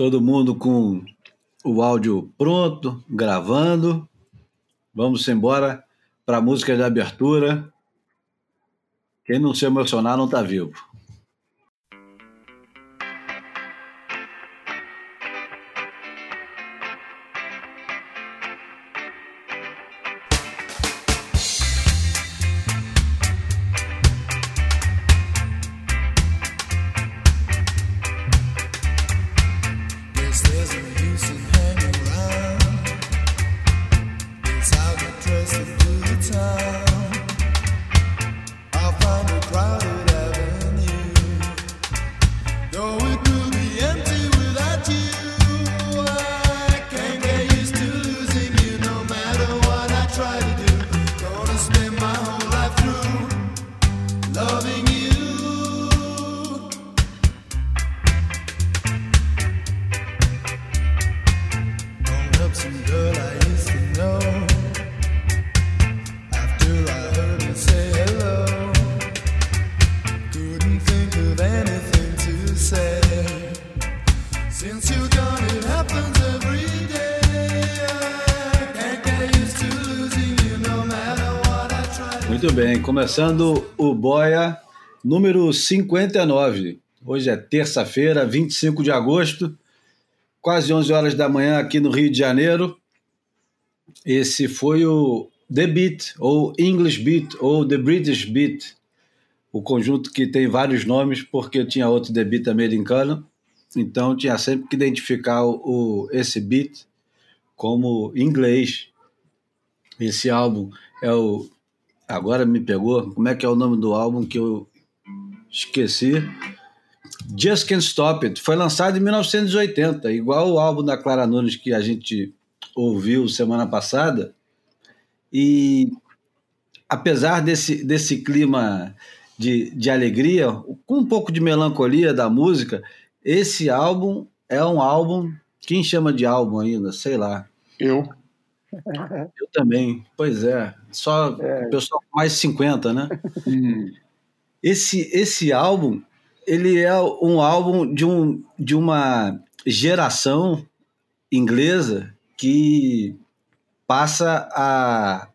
Todo mundo com o áudio pronto, gravando. Vamos embora para a música de abertura. Quem não se emocionar não está vivo. Começando o Boia número 59. Hoje é terça-feira, 25 de agosto, quase 11 horas da manhã aqui no Rio de Janeiro. Esse foi o The Beat, ou English Beat, ou The British Beat, o conjunto que tem vários nomes, porque tinha outro The Beat americano, então tinha sempre que identificar o, o esse beat como inglês. Esse álbum é o Agora me pegou. Como é que é o nome do álbum que eu esqueci? Just Can't Stop It. Foi lançado em 1980, igual o álbum da Clara Nunes que a gente ouviu semana passada. E apesar desse, desse clima de, de alegria, com um pouco de melancolia da música, esse álbum é um álbum. Quem chama de álbum ainda? Sei lá. Eu. Eu também, pois é. Só é. o pessoal com mais de 50, né? Hum. Esse, esse álbum, ele é um álbum de, um, de uma geração inglesa que passa a,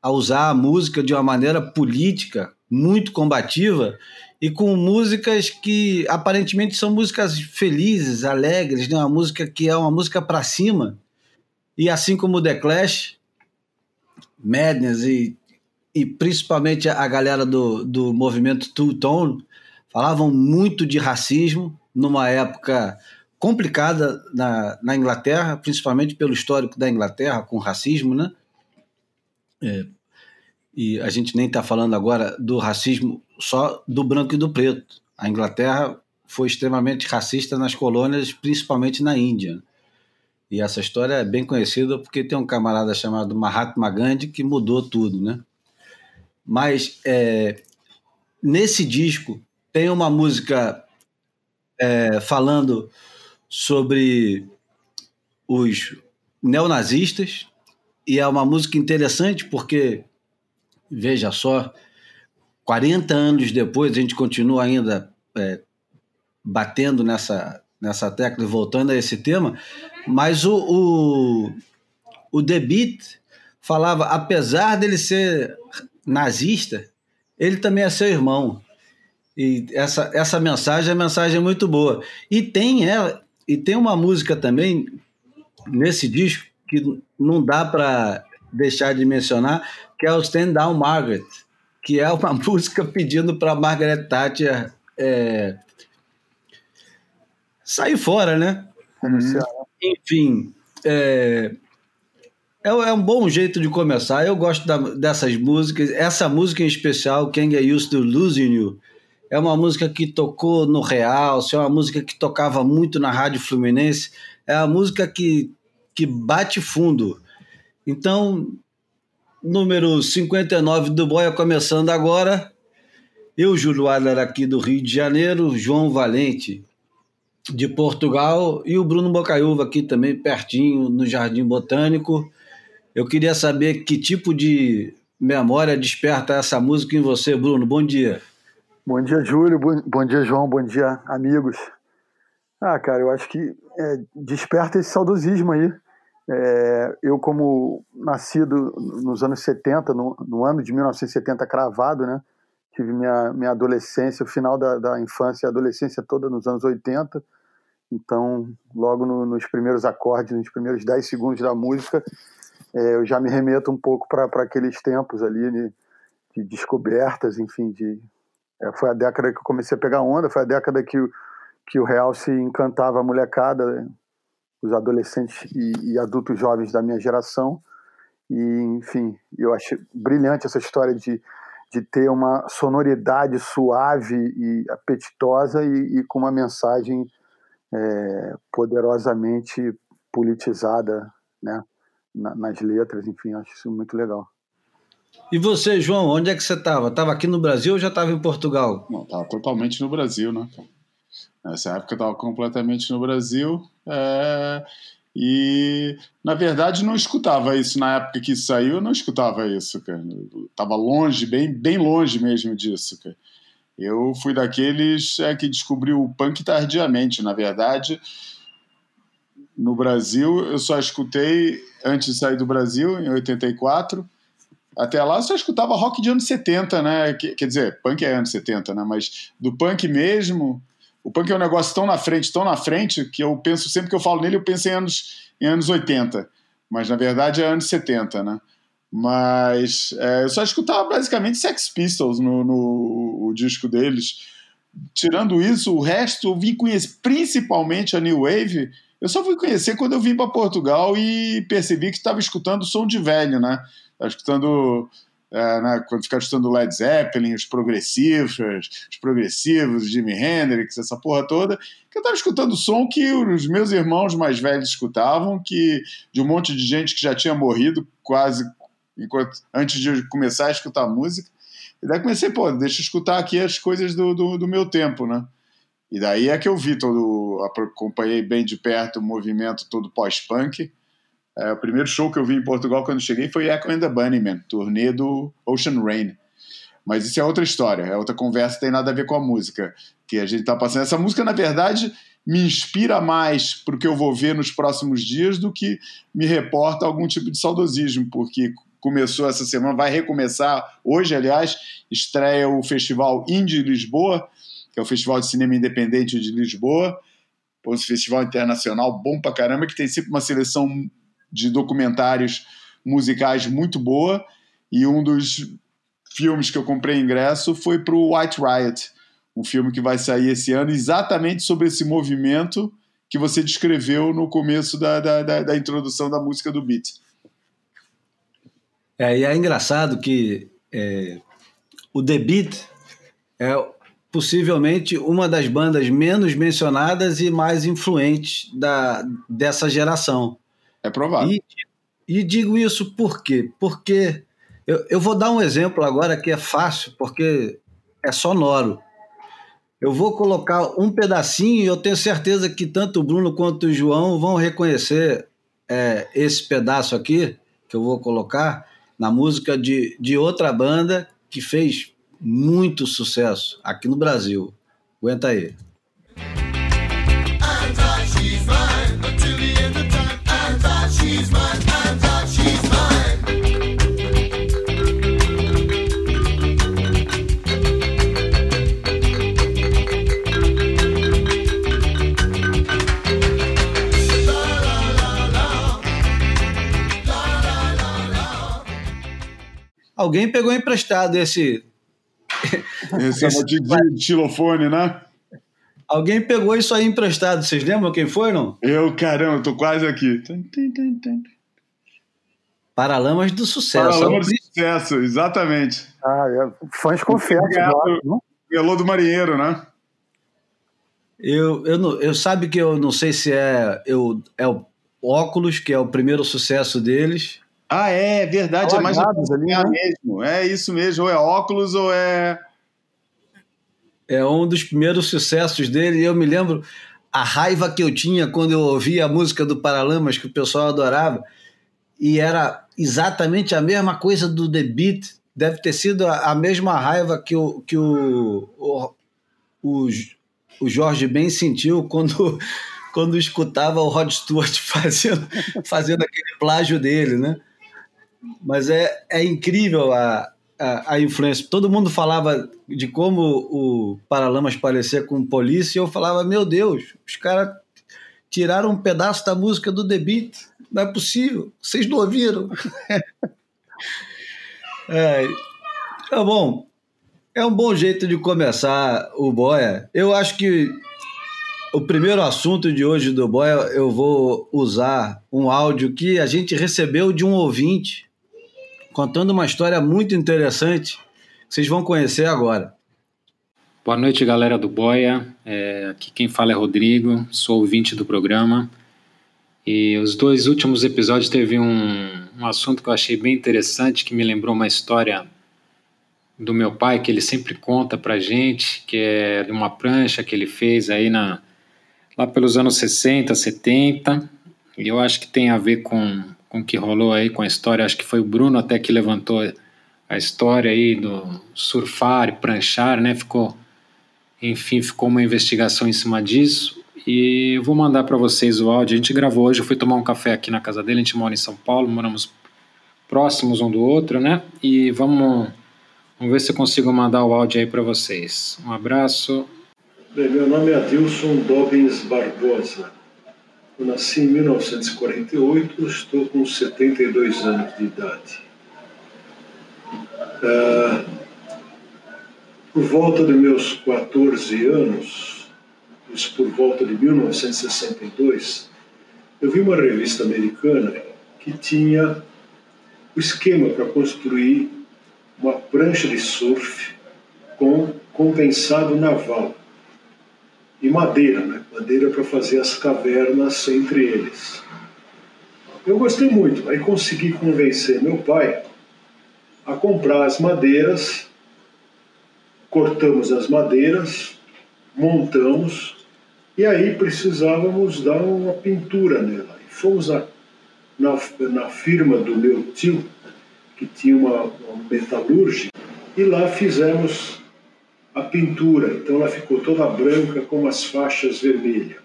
a usar a música de uma maneira política, muito combativa, e com músicas que aparentemente são músicas felizes, alegres, né? uma música que é uma música para cima e assim como o The Clash, Madness e, e principalmente a galera do, do movimento Two Tone falavam muito de racismo numa época complicada na, na Inglaterra, principalmente pelo histórico da Inglaterra com racismo, né? É, e a gente nem está falando agora do racismo só do branco e do preto. A Inglaterra foi extremamente racista nas colônias, principalmente na Índia. E essa história é bem conhecida porque tem um camarada chamado Mahatma Gandhi que mudou tudo, né? Mas é, nesse disco tem uma música é, falando sobre os neonazistas e é uma música interessante porque, veja só, 40 anos depois a gente continua ainda é, batendo nessa, nessa tecla e voltando a esse tema, mas o, o, o Beat falava, apesar dele ser nazista, ele também é seu irmão. E essa, essa mensagem é mensagem muito boa. E tem ela, e tem uma música também nesse disco que não dá para deixar de mencionar, que é o Stand Down Margaret, que é uma música pedindo para Margaret Thatcher é, sair fora, né? Enfim, é, é, é, um bom jeito de começar. Eu gosto da, dessas músicas. Essa música em especial, Can Get Used to Losing You, é uma música que tocou no Real, é uma música que tocava muito na Rádio Fluminense. É uma música que, que bate fundo. Então, número 59 do Boia começando agora. Eu, Júlio Adler, aqui do Rio de Janeiro, João Valente de Portugal e o Bruno Bocaiúva aqui também pertinho no Jardim Botânico. Eu queria saber que tipo de memória desperta essa música em você, Bruno. Bom dia. Bom dia, Júlio. Bom, dia, João. Bom dia, amigos. Ah, cara, eu acho que é, desperta esse saudosismo aí. É, eu, como nascido nos anos 70, no, no, ano de 1970 cravado, né? Tive minha, minha adolescência, o final da, da infância e adolescência toda nos anos 80. Então, logo no, nos primeiros acordes, nos primeiros 10 segundos da música, é, eu já me remeto um pouco para aqueles tempos ali de, de descobertas, enfim, de é, foi a década que eu comecei a pegar onda, foi a década que, que o real se encantava a molecada, os adolescentes e, e adultos jovens da minha geração. E, enfim, eu acho brilhante essa história de, de ter uma sonoridade suave e apetitosa e, e com uma mensagem é, poderosamente politizada, né? na, nas letras, enfim, acho isso muito legal. E você, João, onde é que você estava? Estava aqui no Brasil ou já estava em Portugal? Não, estava totalmente no Brasil, né? Nessa época eu estava completamente no Brasil é... e, na verdade, não escutava isso. Na época que saiu, eu não escutava isso, cara. Estava longe, bem, bem longe mesmo disso, cara. Eu fui daqueles é, que descobriu o punk tardiamente. Na verdade, no Brasil, eu só escutei antes de sair do Brasil, em 84. Até lá eu só escutava rock de anos 70, né? Quer dizer, punk é anos 70, né? Mas do punk mesmo, o punk é um negócio tão na frente, tão na frente, que eu penso, sempre que eu falo nele, eu penso em anos, em anos 80. Mas na verdade é anos 70, né? Mas é, eu só escutava basicamente Sex Pistols no, no o disco deles. Tirando isso, o resto eu vim conhecer principalmente a New Wave eu só fui conhecer quando eu vim para Portugal e percebi que estava escutando som de velho, né? Estava escutando é, né, quando ficava escutando Led Zeppelin, os progressivos, os progressivos, Jimi Hendrix, essa porra toda, que eu estava escutando som que os meus irmãos mais velhos escutavam, que de um monte de gente que já tinha morrido quase enquanto, antes de começar a escutar música. E daí comecei, pô, deixa eu escutar aqui as coisas do, do, do meu tempo, né? E daí é que eu vi todo, acompanhei bem de perto o movimento todo pós-punk. É, o primeiro show que eu vi em Portugal quando cheguei foi Echo and the Bunnymen, turnê do Ocean Rain. Mas isso é outra história, é outra conversa, tem nada a ver com a música que a gente está passando. Essa música, na verdade, me inspira mais para o que eu vou ver nos próximos dias do que me reporta algum tipo de saudosismo, porque começou essa semana, vai recomeçar hoje, aliás, estreia o Festival Indie Lisboa, que é o Festival de Cinema Independente de Lisboa, um festival internacional bom pra caramba, que tem sempre uma seleção de documentários musicais muito boa, e um dos filmes que eu comprei ingresso foi para o White Riot, um filme que vai sair esse ano exatamente sobre esse movimento que você descreveu no começo da, da, da, da introdução da música do beat. É, e é engraçado que é, o The Beat é possivelmente uma das bandas menos mencionadas e mais influentes da, dessa geração. É provável. E, e digo isso por quê? Porque eu, eu vou dar um exemplo agora que é fácil, porque é sonoro. Eu vou colocar um pedacinho e eu tenho certeza que tanto o Bruno quanto o João vão reconhecer é, esse pedaço aqui, que eu vou colocar, na música de, de outra banda que fez muito sucesso aqui no Brasil. Aguenta aí. Alguém pegou emprestado esse esse é de, de xilofone, né? Alguém pegou isso aí emprestado. Vocês lembram quem foi, não? Eu, caramba, tô quase aqui. Paralamas do sucesso. Paralamas do sucesso, exatamente. Ah, é. fãs confessam. Melô do Marinheiro, né? Eu, eu, não, eu sabe que eu não sei se é, eu, é o Óculos, que é o primeiro sucesso deles, ah, é, verdade, é mais ali, né? mesmo. É isso mesmo, ou é óculos ou é. É um dos primeiros sucessos dele, eu me lembro a raiva que eu tinha quando eu ouvia a música do Paralamas, que o pessoal adorava, e era exatamente a mesma coisa do The Beat, deve ter sido a, mesma raiva que o, que o, o, o o Jorge bem sentiu quando, quando escutava o Rod Stewart fazendo, fazendo aquele plágio dele, né? Mas é, é incrível a, a, a, influência. Todo mundo falava de como o Paralamas parecia com Polícia e eu falava, meu Deus, os caras tiraram um pedaço da música do The Beat. Não é possível. Vocês não ouviram? é, tá bom. É um bom jeito de começar o Boia. Eu acho que o primeiro assunto de hoje do Boia, eu vou usar um áudio que a gente recebeu de um ouvinte contando uma história muito interessante que vocês vão conhecer agora. Boa noite, galera do Boia. É, aqui quem fala é Rodrigo, sou ouvinte do programa. E os dois últimos episódios teve um, um assunto que eu achei bem interessante, que me lembrou uma história do meu pai, que ele sempre conta pra gente, que é de uma prancha que ele fez aí na, lá pelos anos 60, 70. E eu acho que tem a ver com, com o que rolou aí com a história. Acho que foi o Bruno até que levantou a história aí do surfar e pranchar, né? Ficou, enfim, ficou uma investigação em cima disso. E eu vou mandar para vocês o áudio. A gente gravou hoje, eu fui tomar um café aqui na casa dele. A gente mora em São Paulo, moramos próximos um do outro, né? E vamos, vamos ver se eu consigo mandar o áudio aí para vocês. Um abraço. Bem, meu nome é Adilson Dobbins Barbosa. Eu nasci em 1948, estou com 72 anos de idade. Ah, por volta de meus 14 anos, isso por volta de 1962, eu vi uma revista americana que tinha o esquema para construir uma prancha de surf com compensado naval e madeira, né? Madeira para fazer as cavernas entre eles. Eu gostei muito, aí consegui convencer meu pai a comprar as madeiras, cortamos as madeiras, montamos e aí precisávamos dar uma pintura nela. E fomos na, na, na firma do meu tio, que tinha uma, uma metalúrgica, e lá fizemos a pintura, então ela ficou toda branca com umas faixas vermelhas.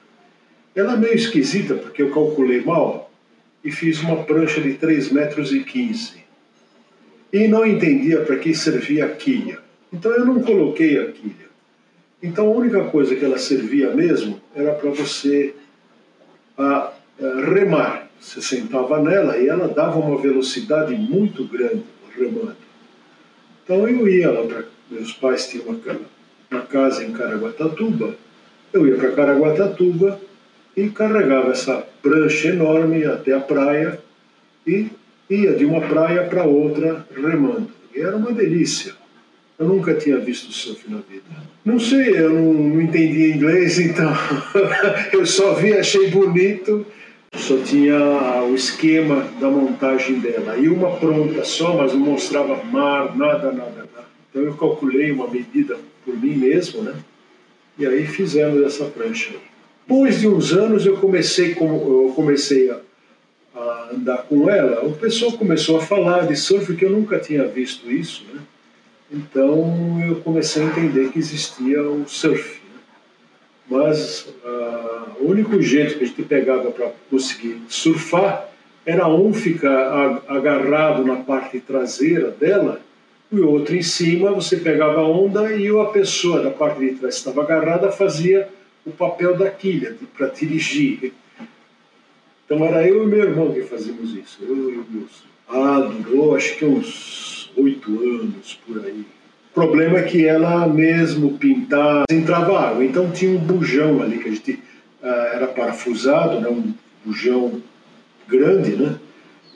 Ela é meio esquisita porque eu calculei mal e fiz uma prancha de 3 metros e 15. E não entendia para que servia a quilha. Então eu não coloquei a quilha. Então a única coisa que ela servia mesmo era para você a, a remar. Você sentava nela e ela dava uma velocidade muito grande remando. Então eu ia lá para meus pais tinham uma, uma casa em Caraguatatuba, eu ia para Caraguatatuba e carregava essa prancha enorme até a praia e ia de uma praia para outra remando. E era uma delícia. Eu nunca tinha visto surf na vida. Não sei, eu não, não entendia inglês, então eu só vi, achei bonito. Só tinha o esquema da montagem dela. E uma pronta só, mas não mostrava mar, nada, nada, então eu calculei uma medida por mim mesmo, né? E aí fizemos essa prancha. Depois de uns anos eu comecei, com, eu comecei a, a, andar com ela, o pessoal começou a falar de surf que eu nunca tinha visto isso, né? Então eu comecei a entender que existia o surf. Né? Mas uh, o único jeito que a gente pegava para conseguir surfar era um ficar agarrado na parte traseira dela e outro em cima, você pegava a onda e a pessoa da parte de trás estava agarrada fazia o papel da quilha para dirigir. Então era eu e meu irmão que fazíamos isso, eu e o. Ah, durou acho que uns oito anos por aí. O problema é que ela mesmo pintar entrava água, então tinha um bujão ali que a gente ah, era parafusado, né, um bujão grande, né?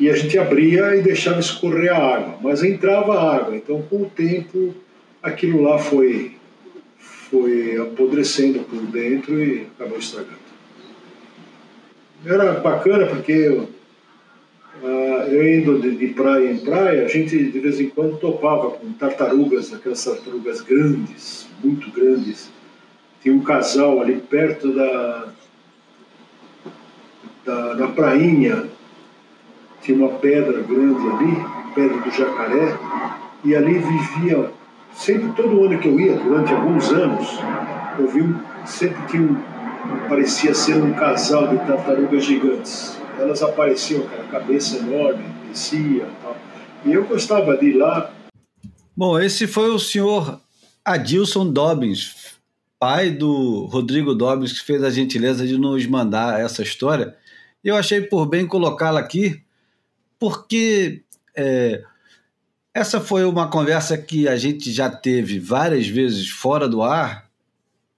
E a gente abria e deixava escorrer a água, mas entrava água. Então, com o tempo, aquilo lá foi, foi apodrecendo por dentro e acabou estragando. Era bacana porque uh, eu indo de, de, praia em praia, a gente de vez em quando topava com tartarugas, aquelas tartarugas grandes, muito grandes. Tinha um casal ali perto da, da, da prainha, tinha uma pedra grande ali, pedra do jacaré, e ali vivia, sempre todo ano que eu ia, durante alguns anos, eu vi sempre tinha parecia ser um casal de tartarugas gigantes. Elas apareciam com a cabeça enorme, descia e tal. E eu gostava de ir lá. Bom, esse foi o senhor Adilson Dobbins, pai do Rodrigo Dobbins, que fez a gentileza de nos mandar essa história. Eu achei por bem colocá-la aqui, porque é, essa foi uma conversa que a gente já teve várias vezes fora do ar,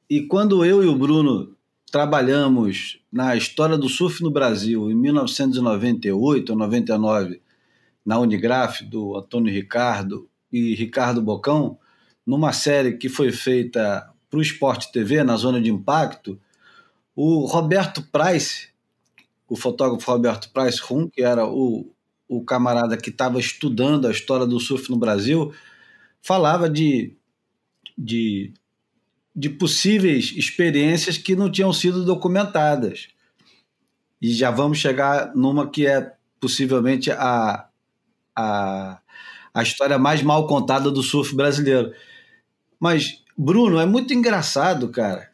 e quando eu e o Bruno trabalhamos na história do surf no Brasil em 1998 ou 99, na Unigraf, do Antônio Ricardo e Ricardo Bocão, numa série que foi feita para o Esporte TV, na Zona de Impacto, o Roberto Price, o fotógrafo Roberto Price Rum, que era o, o camarada que estava estudando a história do surf no Brasil, falava de, de, de possíveis experiências que não tinham sido documentadas. E já vamos chegar numa que é possivelmente a, a, a história mais mal contada do surf brasileiro. Mas Bruno, é muito engraçado, cara.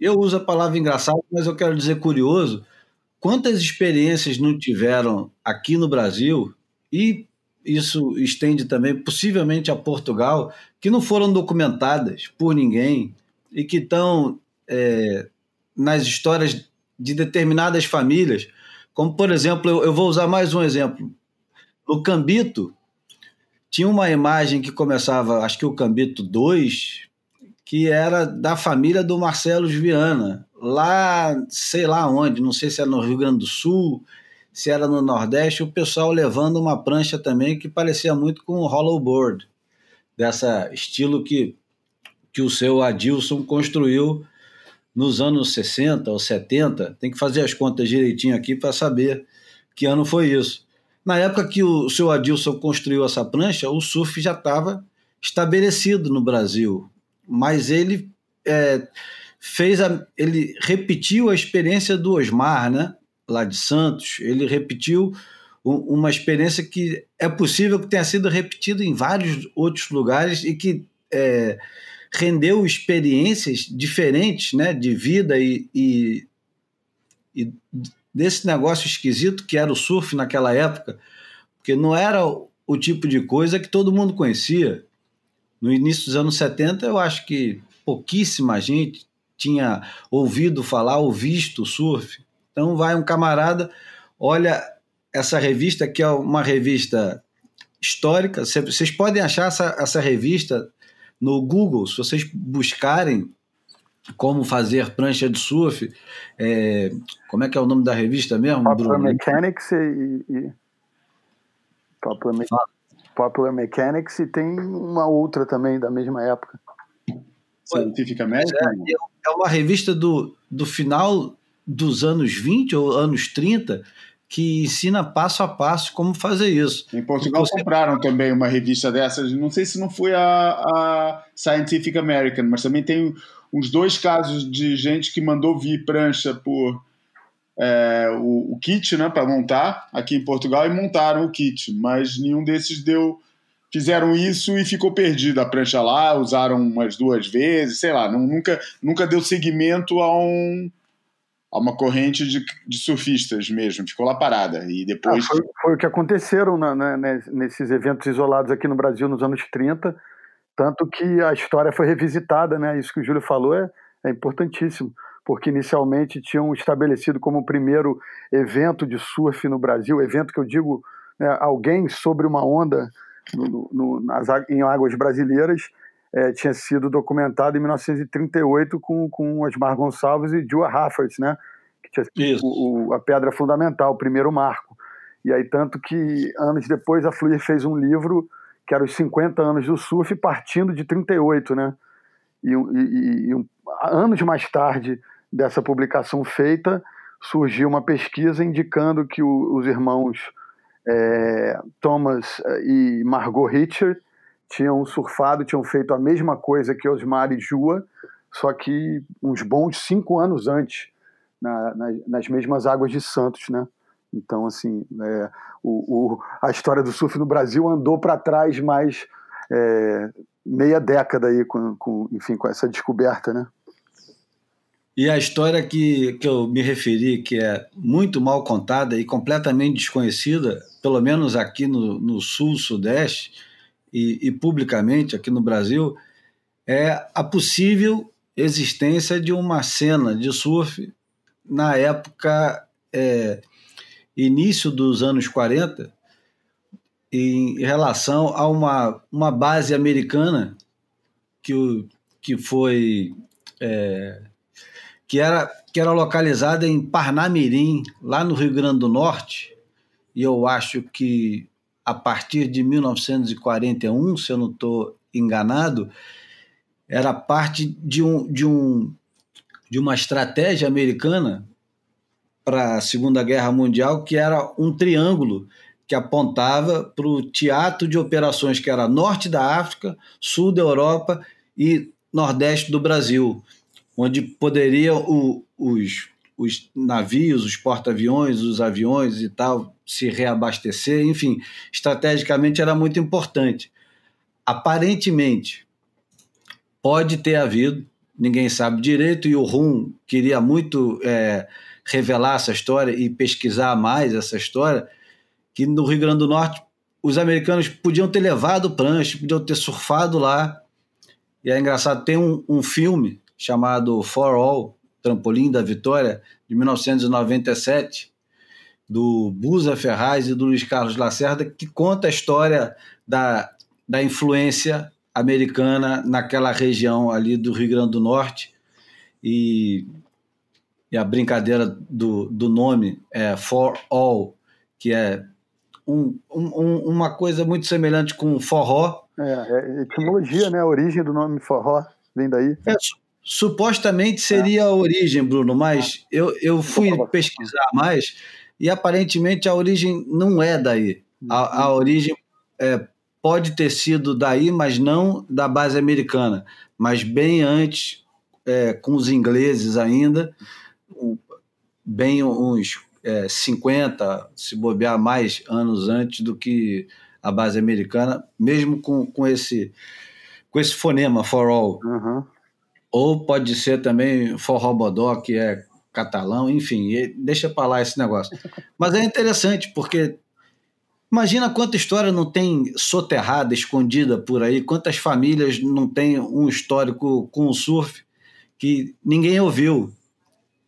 Eu uso a palavra engraçado, mas eu quero dizer curioso. Quantas experiências não tiveram aqui no Brasil, e isso estende também possivelmente a Portugal, que não foram documentadas por ninguém e que estão é, nas histórias de determinadas famílias. Como, por exemplo, eu, eu vou usar mais um exemplo. No Cambito, tinha uma imagem que começava, acho que o Cambito 2, que era da família do Marcelo Viana, lá, sei lá onde, não sei se era no Rio Grande do Sul, se era no Nordeste, o pessoal levando uma prancha também que parecia muito com o hollowboard, dessa estilo que, que o seu Adilson construiu nos anos 60 ou 70. Tem que fazer as contas direitinho aqui para saber que ano foi isso. Na época que o seu Adilson construiu essa prancha, o surf já estava estabelecido no Brasil mas ele é, fez a, ele repetiu a experiência do Osmar, né? Lá de Santos, ele repetiu uma experiência que é possível que tenha sido repetida em vários outros lugares e que é, rendeu experiências diferentes, né? De vida e, e, e desse negócio esquisito que era o surf naquela época, porque não era o tipo de coisa que todo mundo conhecia no início dos anos 70, eu acho que pouquíssima gente tinha ouvido falar ou visto surf. Então vai um camarada, olha essa revista que é uma revista histórica. Vocês podem achar essa, essa revista no Google, se vocês buscarem como fazer prancha de surf. É, como é que é o nome da revista mesmo? Popular Bruno? Mechanics e, e... Popular Mechanics. Popular Mechanics e tem uma outra também da mesma época. Scientific American? É, é uma revista do, do final dos anos 20 ou anos 30 que ensina passo a passo como fazer isso. Em Portugal você... compraram também uma revista dessas, não sei se não foi a, a Scientific American, mas também tem uns dois casos de gente que mandou vir prancha por é, o, o, kit né, para montar aqui em Portugal e montaram o kit, mas nenhum desses deu. Fizeram isso e ficou perdido a prancha lá, usaram umas duas vezes, sei lá, não, nunca, nunca deu seguimento a, um, a uma corrente de, de surfistas mesmo, ficou lá parada. E depois. Ah, foi, foi, o que aconteceram na, na, né, nesses eventos isolados aqui no Brasil nos anos 30, tanto que a história foi revisitada, né? Isso que o Júlio falou é, é importantíssimo porque inicialmente tinham estabelecido como o primeiro evento de surf no Brasil, evento que eu digo, né, alguém sobre uma onda no, no, nas, em águas brasileiras, é, tinha sido documentado em 1938 com, com Osmar Gonçalves e Joe Rafferty, né, que tinha sido o, a pedra fundamental, o primeiro marco. E aí, tanto que anos depois a Fluir fez um livro que era os 50 anos do surf, partindo de 38, né? E, e, e anos mais tarde, dessa publicação feita, surgiu uma pesquisa indicando que o, os irmãos é, Thomas é, e Margot Richard tinham surfado, tinham feito a mesma coisa que Osmar e Jua, só que uns bons cinco anos antes, na, na, nas mesmas águas de Santos, né? Então, assim, é, o, o, a história do surf no Brasil andou para trás mais é, meia década aí com, com, enfim, com essa descoberta, né? E a história que, que eu me referi, que é muito mal contada e completamente desconhecida, pelo menos aqui no, no Sul, Sudeste, e, e publicamente aqui no Brasil, é a possível existência de uma cena de surf na época é, início dos anos 40, em relação a uma, uma base americana que, que foi é, que era, que era localizada em Parnamirim, lá no Rio Grande do Norte, e eu acho que a partir de 1941, se eu não estou enganado, era parte de, um, de, um, de uma estratégia americana para a Segunda Guerra Mundial, que era um triângulo que apontava para o teatro de operações que era norte da África, sul da Europa e nordeste do Brasil onde poderiam os, os navios, os porta-aviões, os aviões e tal se reabastecer, enfim, estrategicamente era muito importante. Aparentemente, pode ter havido, ninguém sabe direito, e o Rum queria muito é, revelar essa história e pesquisar mais essa história, que no Rio Grande do Norte os americanos podiam ter levado prancha, podiam ter surfado lá. E é engraçado, tem um, um filme chamado For All, Trampolim da Vitória, de 1997, do Busa Ferraz e do Luiz Carlos Lacerda, que conta a história da, da influência americana naquela região ali do Rio Grande do Norte. E, e a brincadeira do, do nome é For All, que é um, um, uma coisa muito semelhante com forró. É, é etimologia, né? A origem do nome forró vem daí. É, Supostamente seria a origem, Bruno, mas eu, eu fui pesquisar mais e aparentemente a origem não é daí. A, a origem é, pode ter sido daí, mas não da base americana, mas bem antes, é, com os ingleses ainda, bem uns é, 50, se bobear mais anos antes do que a base americana, mesmo com, com, esse, com esse fonema for all. Uhum ou pode ser também forrobodó, que é catalão, enfim, deixa para lá esse negócio. Mas é interessante, porque imagina quanta história não tem soterrada, escondida por aí, quantas famílias não têm um histórico com o surf que ninguém ouviu.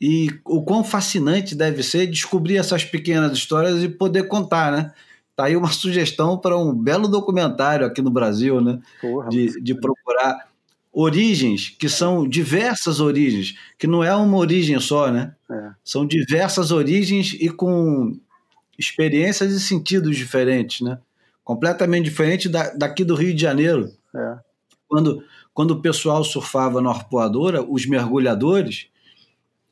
E o quão fascinante deve ser descobrir essas pequenas histórias e poder contar, né? Tá aí uma sugestão para um belo documentário aqui no Brasil, né? Porra, de, de procurar origens, que são diversas origens, que não é uma origem só, né? É. São diversas origens e com experiências e sentidos diferentes, né? Completamente diferente da, daqui do Rio de Janeiro. É. Quando, quando o pessoal surfava no Arpoadora, os mergulhadores,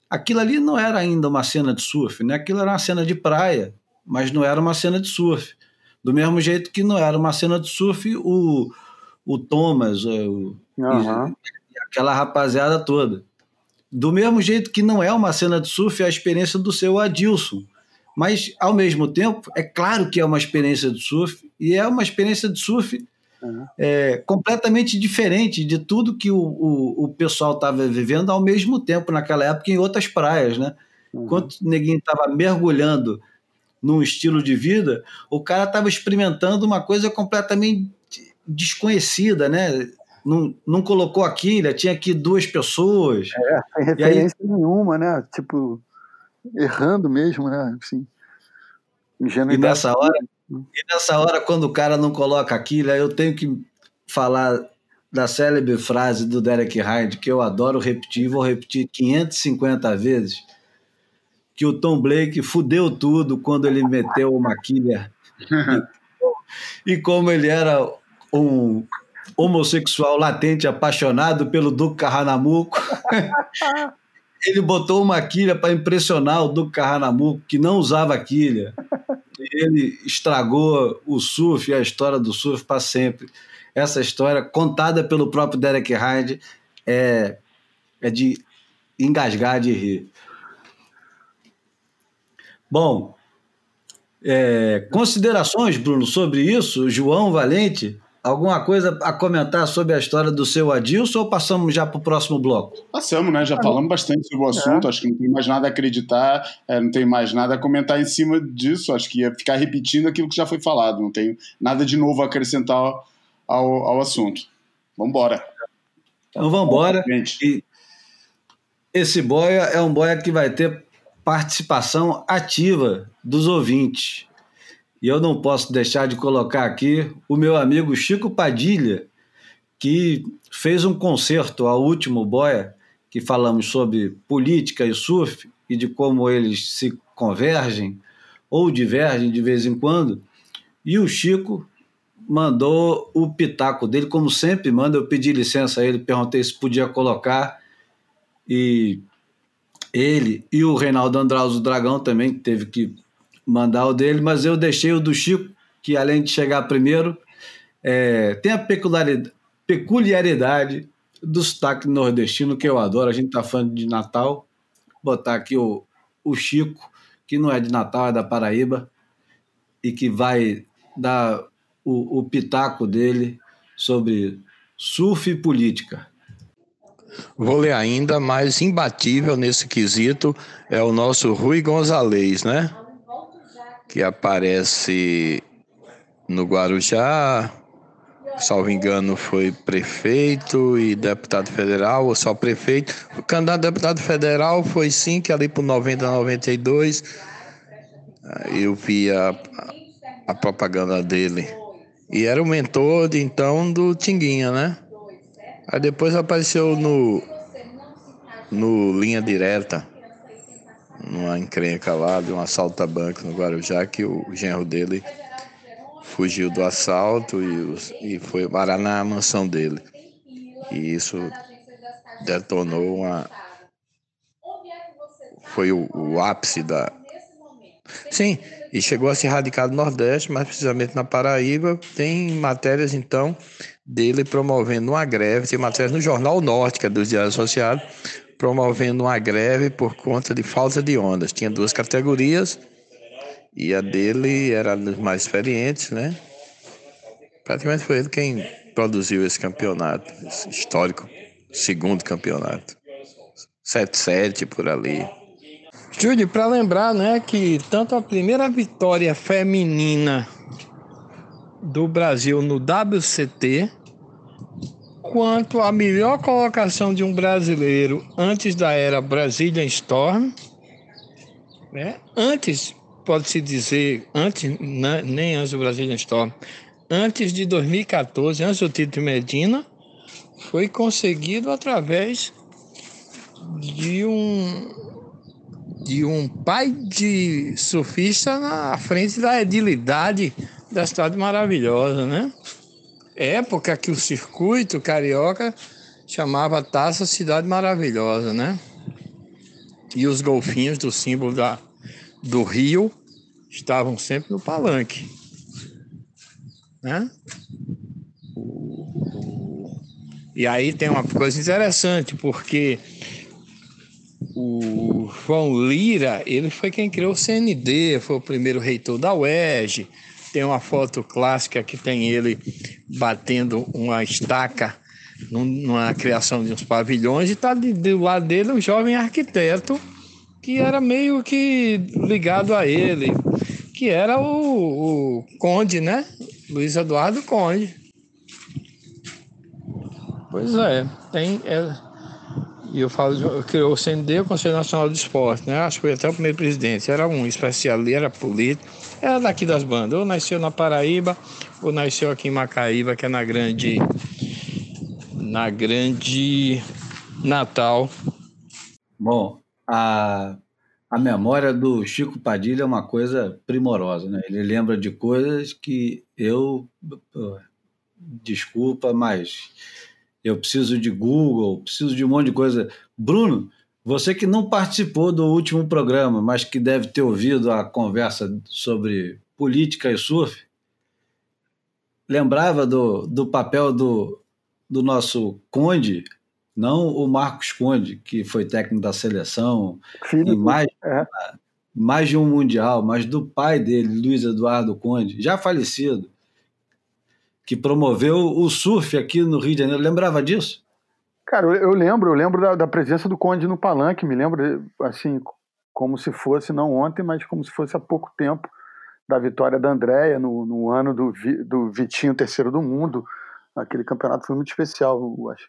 aquilo ali não era ainda uma cena de surf, né? Aquilo era uma cena de praia, mas não era uma cena de surf. Do mesmo jeito que não era uma cena de surf, o, o Thomas, o, Uhum. E, aquela rapaziada toda. Do mesmo jeito que não é uma cena de surf, é a experiência do seu Adilson. Mas, ao mesmo tempo, é claro que é uma experiência de surf, e é uma experiência de surf uhum. é, completamente diferente de tudo que o, o, o pessoal estava vivendo ao mesmo tempo naquela época em outras praias, né? Uhum. Enquanto o neguinho estava mergulhando num estilo de vida, o cara estava experimentando uma coisa completamente desconhecida, né? Não, não colocou a quilha, tinha aqui duas pessoas. É, sem referência aí... nenhuma, né? Tipo, errando mesmo, né? Assim, e nessa hora, e nessa hora, quando o cara não coloca a quilha, eu tenho que falar da célebre frase do Derek Hyde, que eu adoro repetir, vou repetir 550 vezes, que o Tom Blake fudeu tudo quando ele meteu uma quilha. e como ele era um homossexual latente apaixonado pelo Duque Carranamuco. ele botou uma quilha para impressionar o Duque Carranamuco, que não usava quilha. ele estragou o surf e a história do surf para sempre. Essa história, contada pelo próprio Derek Hyde, é, é de engasgar de rir. Bom, é, considerações, Bruno, sobre isso? João Valente Alguma coisa a comentar sobre a história do seu Adilson ou passamos já para o próximo bloco? Passamos, né? Já ah, falamos bastante sobre o assunto. É. Acho que não tem mais nada a acreditar, é, não tem mais nada a comentar em cima disso. Acho que ia ficar repetindo aquilo que já foi falado. Não tem nada de novo a acrescentar ao, ao assunto. Vamos embora. Então vamos embora. E esse boia é um boia que vai ter participação ativa dos ouvintes. E eu não posso deixar de colocar aqui o meu amigo Chico Padilha, que fez um concerto ao último Boia, que falamos sobre política e surf e de como eles se convergem ou divergem de vez em quando. E o Chico mandou o pitaco dele, como sempre manda. Eu pedi licença a ele, perguntei se podia colocar. E ele e o Reinaldo Andraus, Dragão, também teve que mandar o dele, mas eu deixei o do Chico, que além de chegar primeiro, é, tem a peculiaridade, peculiaridade do sotaque nordestino que eu adoro. A gente tá falando de Natal. Botar aqui o, o Chico, que não é de Natal, é da Paraíba, e que vai dar o, o pitaco dele sobre surf e política. Vou ler ainda, mais imbatível nesse quesito é o nosso Rui Gonzalez, né? Que aparece no Guarujá, salvo engano, foi prefeito e deputado federal, ou só prefeito. O candidato a deputado federal foi sim, que ali por 90, 92, eu vi a, a propaganda dele. E era o mentor de então do Tinguinha, né? Aí depois apareceu no, no Linha Direta numa encrenca lá de um assalto a banco no Guarujá, que o genro dele fugiu do assalto e, os, e foi parar na mansão dele. E isso detonou uma. Foi o, o ápice da. Sim, e chegou a se radicar no Nordeste, mais precisamente na Paraíba. Tem matérias, então, dele promovendo uma greve, tem matérias no Jornal Norte, que é dos Diários Associados, promovendo uma greve por conta de falta de ondas. Tinha duas categorias e a dele era dos mais experientes, né? Praticamente foi ele quem produziu esse campeonato esse histórico, segundo campeonato. 7-7 por ali. Júlio, para lembrar, né, que tanto a primeira vitória feminina do Brasil no WCT quanto à melhor colocação de um brasileiro antes da era Brazilian Storm, né? antes, pode-se dizer, antes, né? nem antes do Brazilian Storm, antes de 2014, antes do Tito Medina, foi conseguido através de um de um pai de surfista na frente da edilidade da cidade maravilhosa, né? Época que o circuito carioca chamava Taça Cidade Maravilhosa, né? E os golfinhos do símbolo da, do Rio estavam sempre no palanque, né? E aí tem uma coisa interessante, porque o João Lira, ele foi quem criou o CND, foi o primeiro reitor da UERJ, tem uma foto clássica que tem ele batendo uma estaca numa criação de uns pavilhões e está do lado dele um jovem arquiteto que era meio que ligado a ele, que era o, o Conde, né? Luiz Eduardo Conde. Pois é, tem. É, e eu falo, criou o CND, o Conselho Nacional de Esporte, né? Acho que foi até o primeiro presidente. Era um especial, era político é daqui das bandas. Ou nasceu na Paraíba, ou nasceu aqui em Macaíba, que é na grande. Na grande Natal. Bom, a, a memória do Chico Padilha é uma coisa primorosa, né? Ele lembra de coisas que eu. Desculpa, mas eu preciso de Google, preciso de um monte de coisa. Bruno, você que não participou do último programa, mas que deve ter ouvido a conversa sobre política e surf, lembrava do, do papel do, do nosso Conde, não o Marcos Conde, que foi técnico da seleção Filho em mais, é. mais de um Mundial, mas do pai dele, Luiz Eduardo Conde, já falecido, que promoveu o surf aqui no Rio de Janeiro. Lembrava disso? Cara, eu, lembro, eu lembro da, da, presença do Conde no palanque, me lembro, assim, como se fosse, não ontem, mas como se fosse há pouco tempo, da vitória da Andréia no, no ano do, do Vitinho terceiro do mundo. Aquele campeonato foi muito especial, eu acho.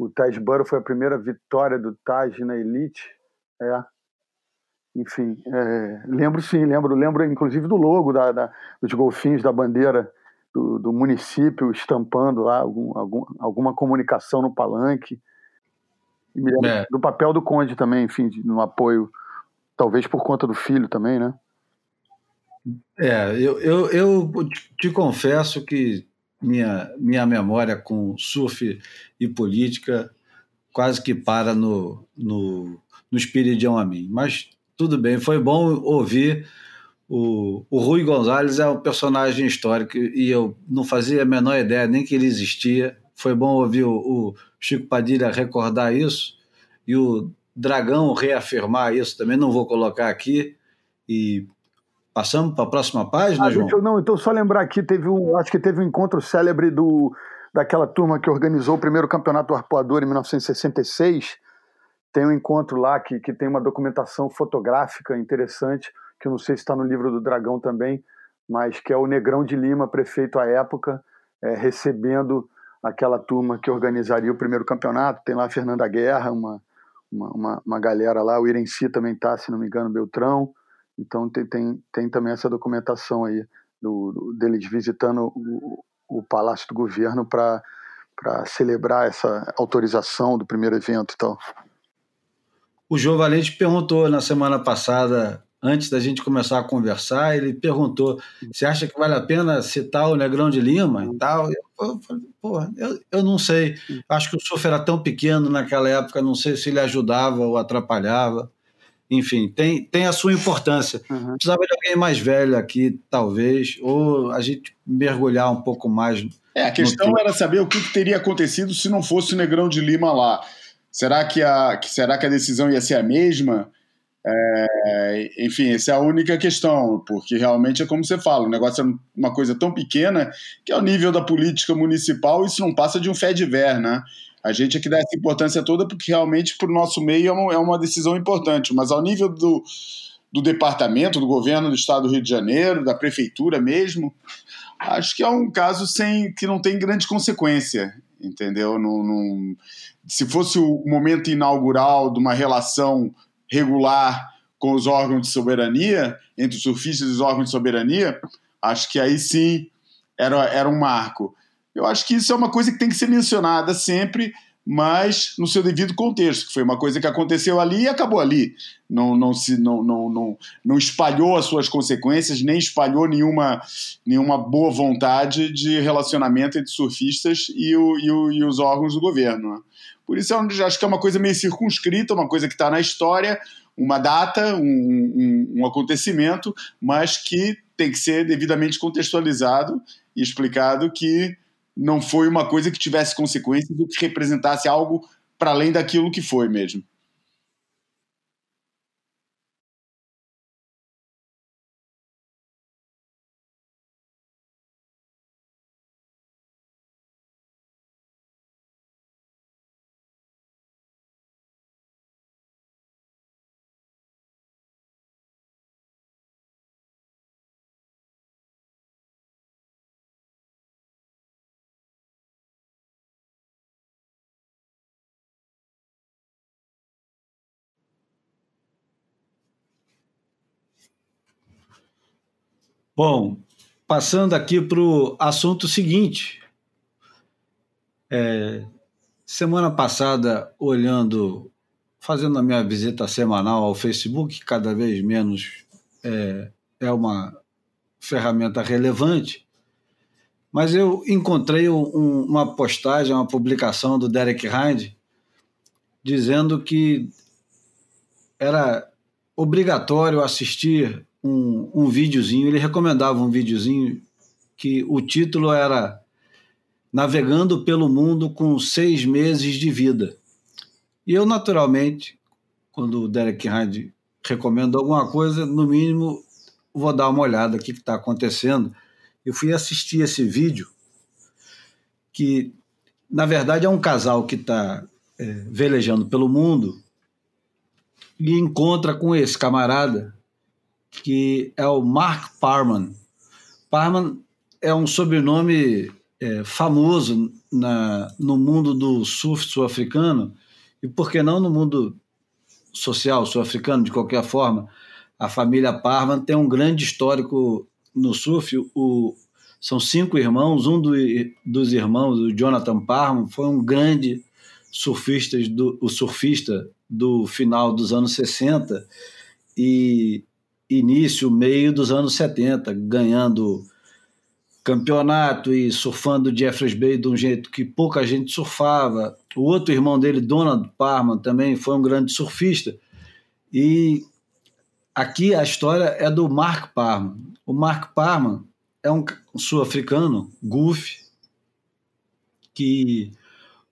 O Taj Burrow foi a primeira vitória do Taj na Elite. É. Enfim, é, lembro sim, lembro, lembro inclusive do logo da, da dos golfinhos da bandeira do, do, município estampando lá algum, algum, alguma comunicação no palanque. E me lembro é. do papel do Conde também, enfim, de, no apoio, talvez por conta do filho também, né? É, eu, eu, eu te confesso que minha, minha memória com surf e política quase que para no, no, no Espiridião a mim. Mas tudo bem, foi bom ouvir. O, o Rui Gonzalez é um personagem histórico e eu não fazia a menor ideia nem que ele existia. Foi bom ouvir o, o Chico Padilha recordar isso e o Dragão reafirmar isso também. Não vou colocar aqui. E Passamos para a próxima página, ah, João? Eu, não, então só lembrar aqui, teve um, acho que teve um encontro célebre do, daquela turma que organizou o primeiro campeonato arpoador em 1966. Tem um encontro lá que, que tem uma documentação fotográfica interessante, que eu não sei se está no livro do Dragão também, mas que é o Negrão de Lima, prefeito à época, é, recebendo aquela turma que organizaria o primeiro campeonato. Tem lá a Fernanda Guerra, uma, uma, uma, uma galera lá, o Irenci também está, se não me engano, Beltrão. Então tem, tem, tem também essa documentação aí do, do deles visitando o, o Palácio do Governo para celebrar essa autorização do primeiro evento e tal. O João Valente perguntou na semana passada, antes da gente começar a conversar, ele perguntou: você acha que vale a pena citar o Negrão de Lima e tal? Eu falei, pô, eu, eu não sei. Acho que o surf era tão pequeno naquela época, não sei se ele ajudava ou atrapalhava enfim, tem, tem a sua importância. Uhum. Precisava de alguém mais velho aqui, talvez, ou a gente mergulhar um pouco mais. É, a questão era saber o que, que, teria acontecido se não fosse o Negrão de Lima lá. Será que a, que, será que a decisão ia ser a mesma? É, enfim, essa é a única questão, porque realmente é como você fala, o negócio é uma coisa tão pequena que ao nível da política municipal isso não passa de um fé de ver, né? A gente é que dá essa importância toda porque realmente para o nosso meio é uma, é uma, decisão importante, mas ao nível do, do departamento, do governo do estado do Rio de Janeiro, da prefeitura mesmo, acho que é um caso sem que não tem grande consequência, entendeu? Não, não, se fosse o momento inaugural de uma relação regular com os órgãos de soberania, entre os surfistas e os órgãos de soberania, acho que aí sim era, era um marco. Eu acho que isso é uma coisa que tem que ser mencionada sempre, mas no seu devido contexto, que foi uma coisa que aconteceu ali e acabou ali. Não, não, se, não, não, não, não espalhou as suas consequências, nem espalhou nenhuma, nenhuma boa vontade de relacionamento entre surfistas e, o, e, o, e os órgãos do governo. Por isso, eu acho que é uma coisa meio circunscrita, uma coisa que está na história, uma data, um, um, um acontecimento, mas que tem que ser devidamente contextualizado e explicado que não foi uma coisa que tivesse consequências ou que representasse algo para além daquilo que foi mesmo. Bom, passando aqui para o assunto seguinte. É, semana passada, olhando, fazendo a minha visita semanal ao Facebook, cada vez menos é, é uma ferramenta relevante, mas eu encontrei um, uma postagem, uma publicação do Derek Hind, dizendo que era obrigatório assistir um, um videozinho, ele recomendava um videozinho que o título era Navegando pelo Mundo com Seis Meses de Vida. E eu, naturalmente, quando o Derek Hyde recomenda alguma coisa, no mínimo vou dar uma olhada o que está acontecendo. Eu fui assistir esse vídeo que, na verdade, é um casal que está é, velejando pelo mundo e encontra com esse camarada que é o Mark Parman. Parman é um sobrenome é, famoso na, no mundo do surf sul-africano e, por que não, no mundo social sul-africano, de qualquer forma. A família Parman tem um grande histórico no surf. O, são cinco irmãos, um do, dos irmãos, o Jonathan Parman, foi um grande surfista do, o surfista do final dos anos 60 e início, meio dos anos 70, ganhando campeonato e surfando Jeffreys Bay de um jeito que pouca gente surfava. O outro irmão dele, Donald Parman, também foi um grande surfista. E aqui a história é do Mark Parman. O Mark Parman é um sul-africano, Goofy, que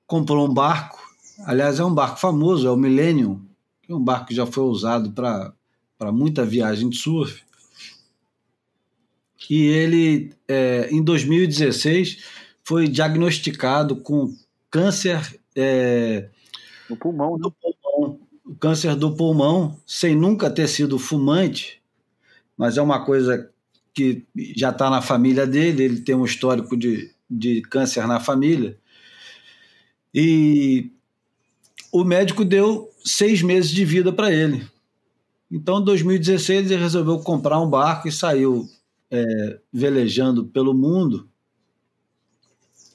comprou um barco. Aliás, é um barco famoso, é o Millennium, que é um barco que já foi usado para muita viagem de surf. E ele, é, em 2016, foi diagnosticado com câncer é, no pulmão. No pulmão. Câncer do pulmão, sem nunca ter sido fumante, mas é uma coisa que já está na família dele, ele tem um histórico de, de câncer na família. E o médico deu seis meses de vida para ele. Então, em 2016, ele resolveu comprar um barco e saiu é, velejando pelo mundo.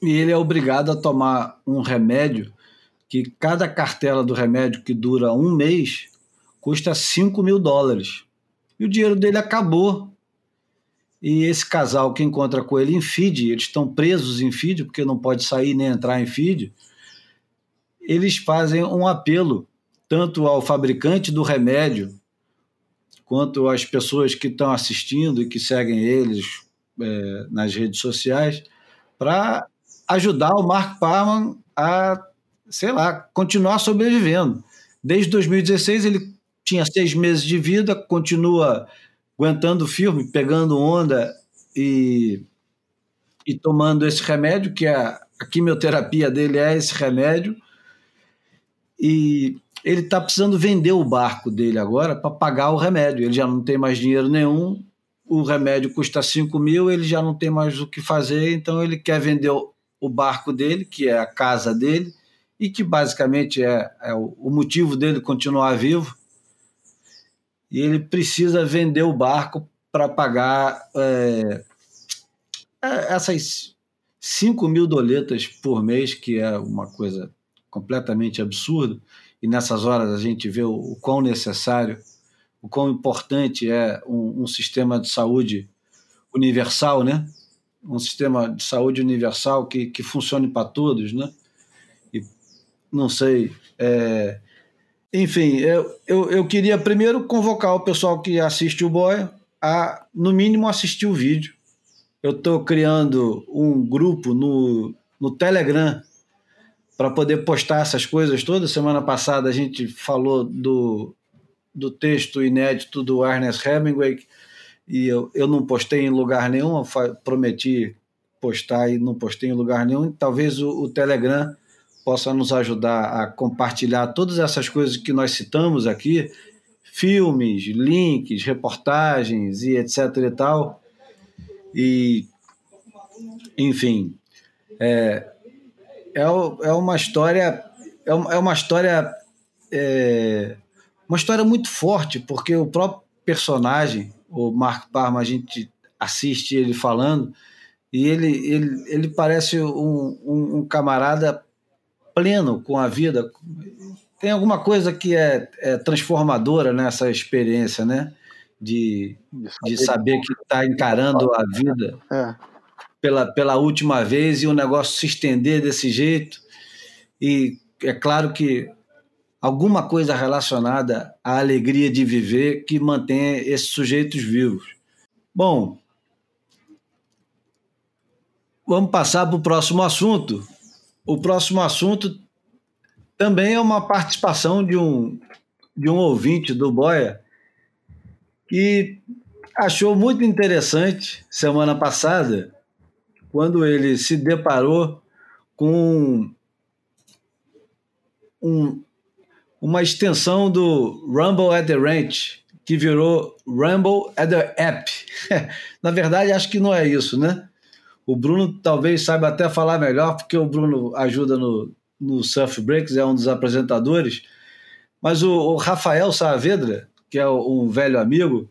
E ele é obrigado a tomar um remédio que cada cartela do remédio que dura um mês custa 5 mil dólares. E o dinheiro dele acabou. E esse casal que encontra com ele em feed, eles estão presos em feed, porque não pode sair nem entrar em feed, eles fazem um apelo tanto ao fabricante do remédio quanto às pessoas que estão assistindo e que seguem eles é, nas redes sociais para ajudar o Mark Parman a, sei lá, continuar sobrevivendo. Desde 2016 ele tinha seis meses de vida, continua aguentando firme, pegando onda e, e tomando esse remédio, que é a, a quimioterapia dele é esse remédio, e ele está precisando vender o barco dele agora para pagar o remédio. Ele já não tem mais dinheiro nenhum, o remédio custa 5 mil, ele já não tem mais o que fazer, então ele quer vender o barco dele, que é a casa dele, e que basicamente é, é o motivo dele continuar vivo. E ele precisa vender o barco para pagar é, é essas 5 mil doletas por mês, que é uma coisa completamente absurdo, e nessas horas a gente vê o, o quão necessário, o quão importante é um, um, sistema de saúde universal, né? Um sistema de saúde universal que, que funcione para todos, né? E não sei. É... Enfim, eu, eu, eu queria primeiro convocar o pessoal que assiste o Boia a, no mínimo, assistir o vídeo. Eu estou criando um grupo no, no Telegram para poder postar essas coisas todas. Semana passada a gente falou do, do texto inédito do Ernest Hemingway e eu, eu não postei em lugar nenhum, prometi postar e não postei em lugar nenhum. Talvez o, o Telegram possa nos ajudar a compartilhar todas essas coisas que nós citamos aqui, filmes, links, reportagens e etc e tal. E, enfim, é, é, é uma história é uma, é uma história é, uma história muito forte porque o próprio personagem o Mark Parma a gente assiste ele falando e ele ele, ele parece um, um, um camarada pleno com a vida. Tem alguma coisa que é, é transformadora nessa experiência né? De, de saber que está encarando a vida. É pela, pela última vez e o negócio se estender desse jeito. E é claro que alguma coisa relacionada à alegria de viver que mantém esses sujeitos vivos. Bom, vamos passar para o próximo assunto. O próximo assunto também é uma participação de um, de um ouvinte do Boia que achou muito interessante semana passada quando ele se deparou com um, uma extensão do Rumble at the Ranch, que virou Rumble at the App. Na verdade, acho que não é isso, né? O Bruno talvez saiba até falar melhor, porque o Bruno ajuda no, no Surf Breaks, é um dos apresentadores. Mas o, o Rafael Saavedra, que é um velho amigo,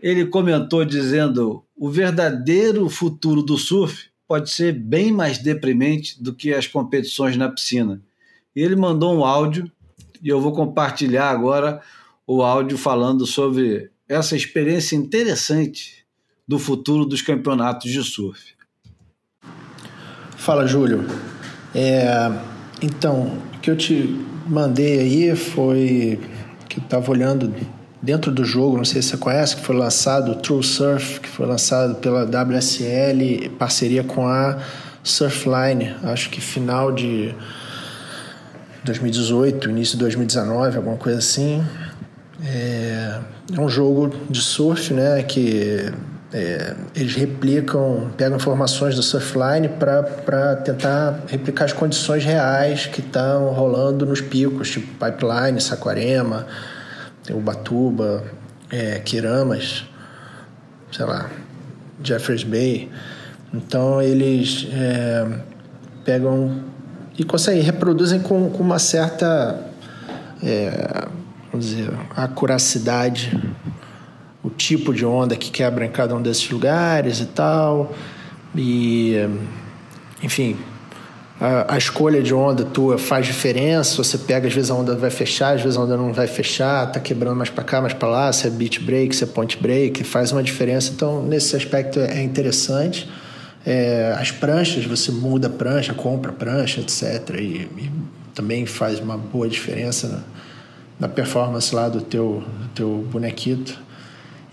ele comentou dizendo: o verdadeiro futuro do surf pode ser bem mais deprimente do que as competições na piscina. E ele mandou um áudio e eu vou compartilhar agora o áudio falando sobre essa experiência interessante do futuro dos campeonatos de surf. Fala, Júlio. É, então, o que eu te mandei aí foi que eu estava olhando dentro do jogo, não sei se você conhece, que foi lançado True Surf, que foi lançado pela WSL, parceria com a Surfline, acho que final de 2018, início de 2019, alguma coisa assim. É, é um jogo de surf, né, que é, eles replicam, pegam informações do Surfline para tentar replicar as condições reais que estão rolando nos picos, tipo Pipeline, Saquarema, Ubatuba, é, Kiramas, sei lá, Jeffers Bay. Então eles é, pegam e conseguem, reproduzem com, com uma certa, é, vamos dizer, acuracidade o tipo de onda que quebra em cada um desses lugares e tal. E, enfim, a, escolha de onda tua faz diferença. Você pega, às vezes a onda vai fechar, às vezes a onda não vai fechar, tá quebrando mais para cá, mais para lá. Se é beat break, se é point break, faz uma diferença. Então, nesse aspecto é interessante. É, as pranchas, você muda a prancha, compra a prancha, etc. E, e também faz uma boa diferença na, na performance lá do teu, do teu bonequito.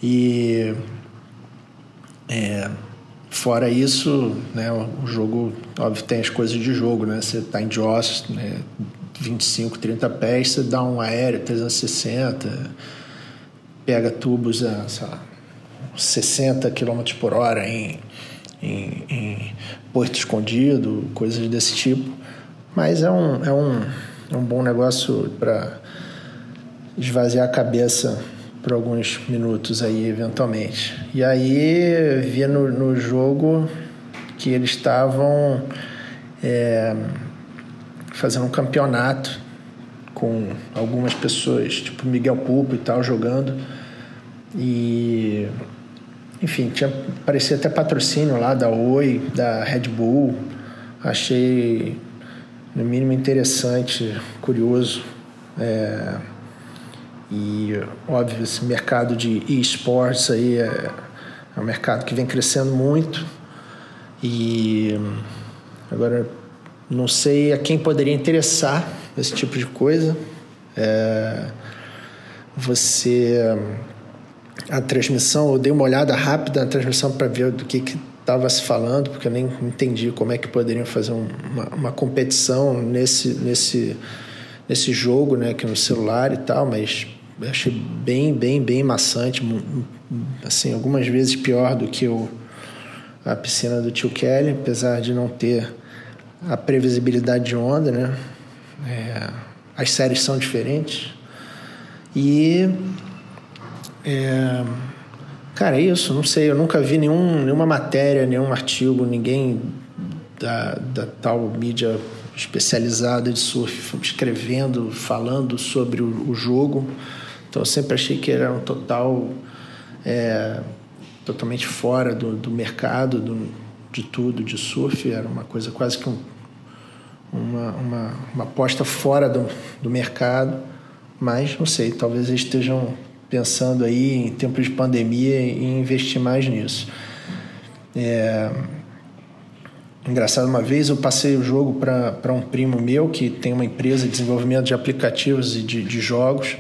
E é, fora isso, né, o jogo, óbvio, tem as coisas de jogo, né? Você está em Joss, né, 25, 30 pés, você dá um aéreo 360, pega tubos a, sei lá, 60 km por hora em, em, em porto escondido, coisas desse tipo. Mas é um, é um, é um bom negócio para esvaziar a cabeça por alguns minutos aí, eventualmente. E aí via no, no jogo que eles estavam é, fazendo um campeonato com algumas pessoas, tipo Miguel Pulpo e tal, jogando. E enfim, tinha parecia até patrocínio lá da Oi, da Red Bull. Achei no mínimo interessante, curioso. É, e, óbvio, esse mercado de esports aí é, é um mercado que vem crescendo muito. E agora, não sei a quem poderia interessar esse tipo de coisa. É, você. A transmissão, eu dei uma olhada rápida na transmissão para ver do que estava se falando, porque eu nem entendi como é que poderiam fazer uma, uma competição nesse, nesse, nesse jogo, né, que no celular e tal, mas achei bem, bem, bem maçante, assim, algumas vezes pior do que o, a piscina do tio Kelly, apesar de não ter a previsibilidade de onda, né? É, as séries são diferentes. E. É, cara, é isso, não sei, eu nunca vi nenhum, nenhuma matéria, nenhum artigo, ninguém da, da tal mídia especializada de surf escrevendo, falando sobre o, o jogo. Então eu sempre achei que era um total. É, totalmente fora do, do mercado, do, de tudo, de surf. Era uma coisa quase que um, uma, uma, uma aposta fora do, do mercado. Mas não sei, talvez eles estejam pensando aí em tempos de pandemia em investir mais nisso. É, engraçado, uma vez eu passei o jogo para um primo meu que tem uma empresa de desenvolvimento de aplicativos e de, de jogos.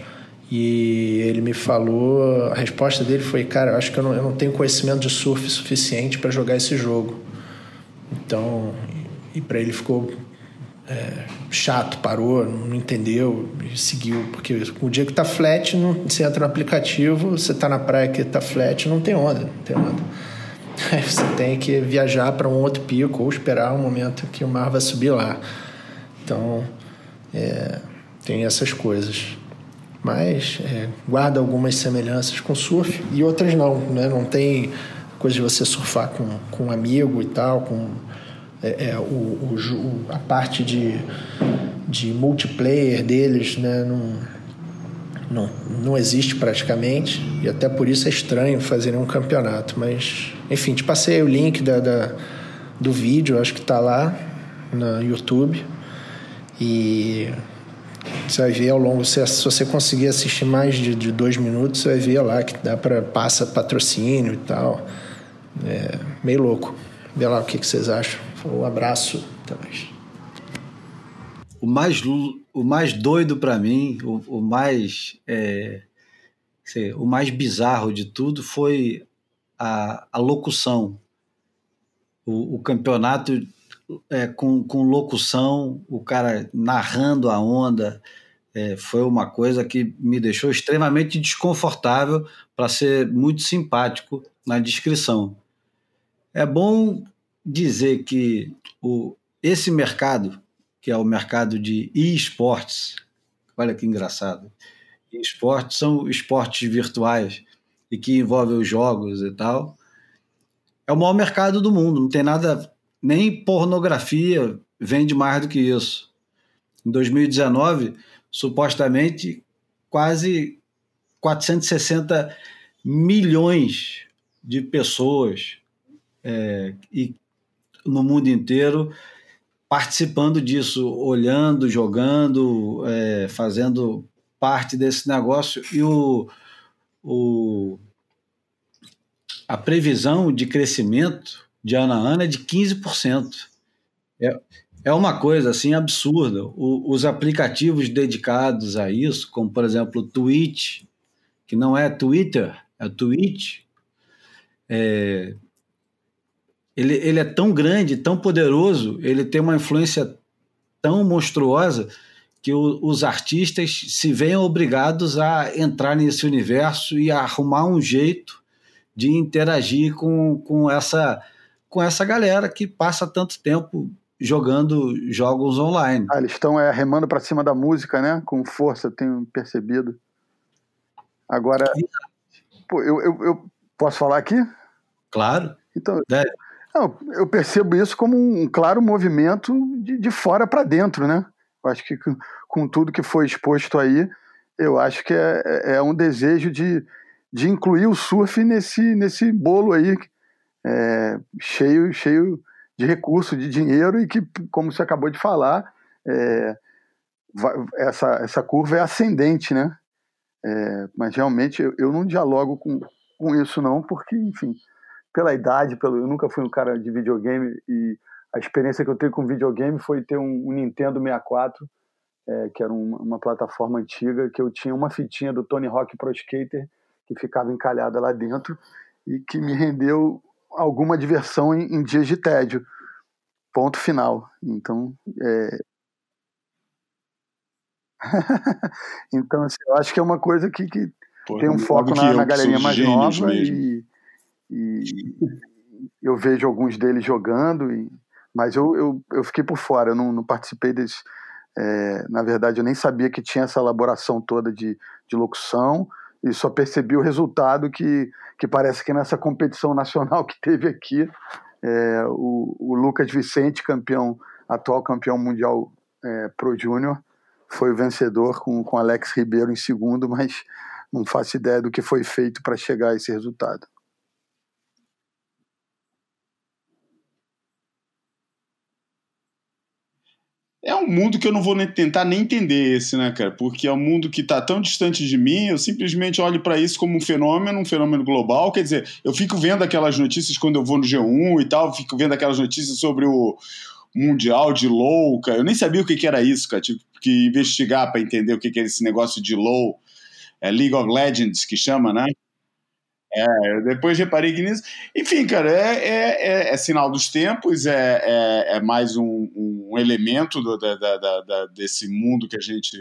E ele me falou, a resposta dele foi, cara, eu acho que eu não, eu não tenho conhecimento de surf suficiente para jogar esse jogo. Então, e para ele ficou é, chato, parou, não entendeu e seguiu. Porque o dia que tá flat, não, você entra no aplicativo, você tá na praia que tá flat, não tem onda, não tem onda. você tem que viajar para um outro pico ou esperar um momento que o mar vai subir lá. Então, é, tem essas coisas. Mas é, guarda algumas semelhanças com surf e outras não, né? Não tem coisa de você surfar com, com um amigo e tal, com é, é, o, o, a parte de, de multiplayer deles, né? Não, não, não existe praticamente e até por isso é estranho fazerem um campeonato. Mas, enfim, te passei o link da, da do vídeo, acho que está lá no YouTube. E você vai ver ao longo, se, você conseguir assistir mais de, de dois minutos, você vai ver lá que dá para passa patrocínio e tal. É meio louco. Vê lá o que, que vocês acham. Um abraço, até mais. O mais, o mais doido para mim, o, o mais é, sei, o mais bizarro de tudo foi a, a locução. O, o campeonato é, com, com locução, o cara narrando a onda, é, foi uma coisa que me deixou extremamente desconfortável para ser muito simpático na descrição. É bom dizer que o, esse mercado, que é o mercado de esportes, olha que engraçado, esportes são esportes virtuais e que envolvem os jogos e tal, é o maior mercado do mundo, não tem nada nem pornografia vende mais do que isso. Em 2019, supostamente, quase 460 milhões de pessoas é, e no mundo inteiro participando disso, olhando, jogando, é, fazendo parte desse negócio e o, o, a previsão de crescimento de ano a ano é de 15%. É, é uma coisa assim absurda. O, os aplicativos dedicados a isso, como por exemplo o Twitch, que não é Twitter, é Twitch, é, ele, ele é tão grande, tão poderoso, ele tem uma influência tão monstruosa que o, os artistas se veem obrigados a entrar nesse universo e arrumar um jeito de interagir com, com essa com essa galera que passa tanto tempo jogando jogos online. Ah, eles estão é, remando para cima da música, né? Com força, tenho percebido. Agora, pô, eu, eu, eu, posso falar aqui? Claro. Então, eu percebo isso como um claro movimento de, de fora para dentro, né? Eu acho que com, com, tudo que foi exposto aí, eu acho que é, é, é um desejo de, de incluir o surf nesse, nesse bolo aí é, cheio, cheio de recurso, de dinheiro e que, como você acabou de falar, é, essa, essa curva é ascendente, né? É, mas realmente eu, eu, não dialogo com, com isso não, porque, enfim, pela idade, pelo, eu nunca fui um cara de videogame e a experiência que eu tenho com videogame foi ter um, um Nintendo 64, é, que era uma, uma, plataforma antiga, que eu tinha uma fitinha do Tony Hawk Pro Skater que ficava encalhada lá dentro e que me rendeu alguma diversão em, em dias de tédio. Ponto final. Então, é... então assim, eu acho que é uma coisa que, que Pô, tem um foco na, na galerinha mais nova e, e, eu vejo alguns deles jogando, e, mas eu, eu, eu fiquei por fora, eu não, não participei desse. É, na verdade, eu nem sabia que tinha essa elaboração toda de, de locução e só percebi o resultado que, que parece que nessa competição nacional que teve aqui, é, o, o, Lucas Vicente, campeão, atual campeão mundial é, Pro Júnior, foi o vencedor com, com Alex Ribeiro em segundo, mas não faço ideia do que foi feito para chegar a esse resultado. Mundo que eu não vou nem tentar nem entender esse, né, cara? Porque é um mundo que está tão distante de mim, eu simplesmente olho para isso como um fenômeno, um fenômeno global. Quer dizer, eu fico vendo aquelas notícias quando eu vou no G1 e tal, fico vendo aquelas notícias sobre o Mundial de LOL, cara. Eu nem sabia o que, que era isso, cara. Tive que investigar para entender o que, que era esse negócio de LOL. É League of Legends que chama, né? É, depois reparei que nisso. Enfim, cara, é, é, é, é sinal dos tempos, é, é, é mais um, um elemento do, da, da, da, desse mundo que a gente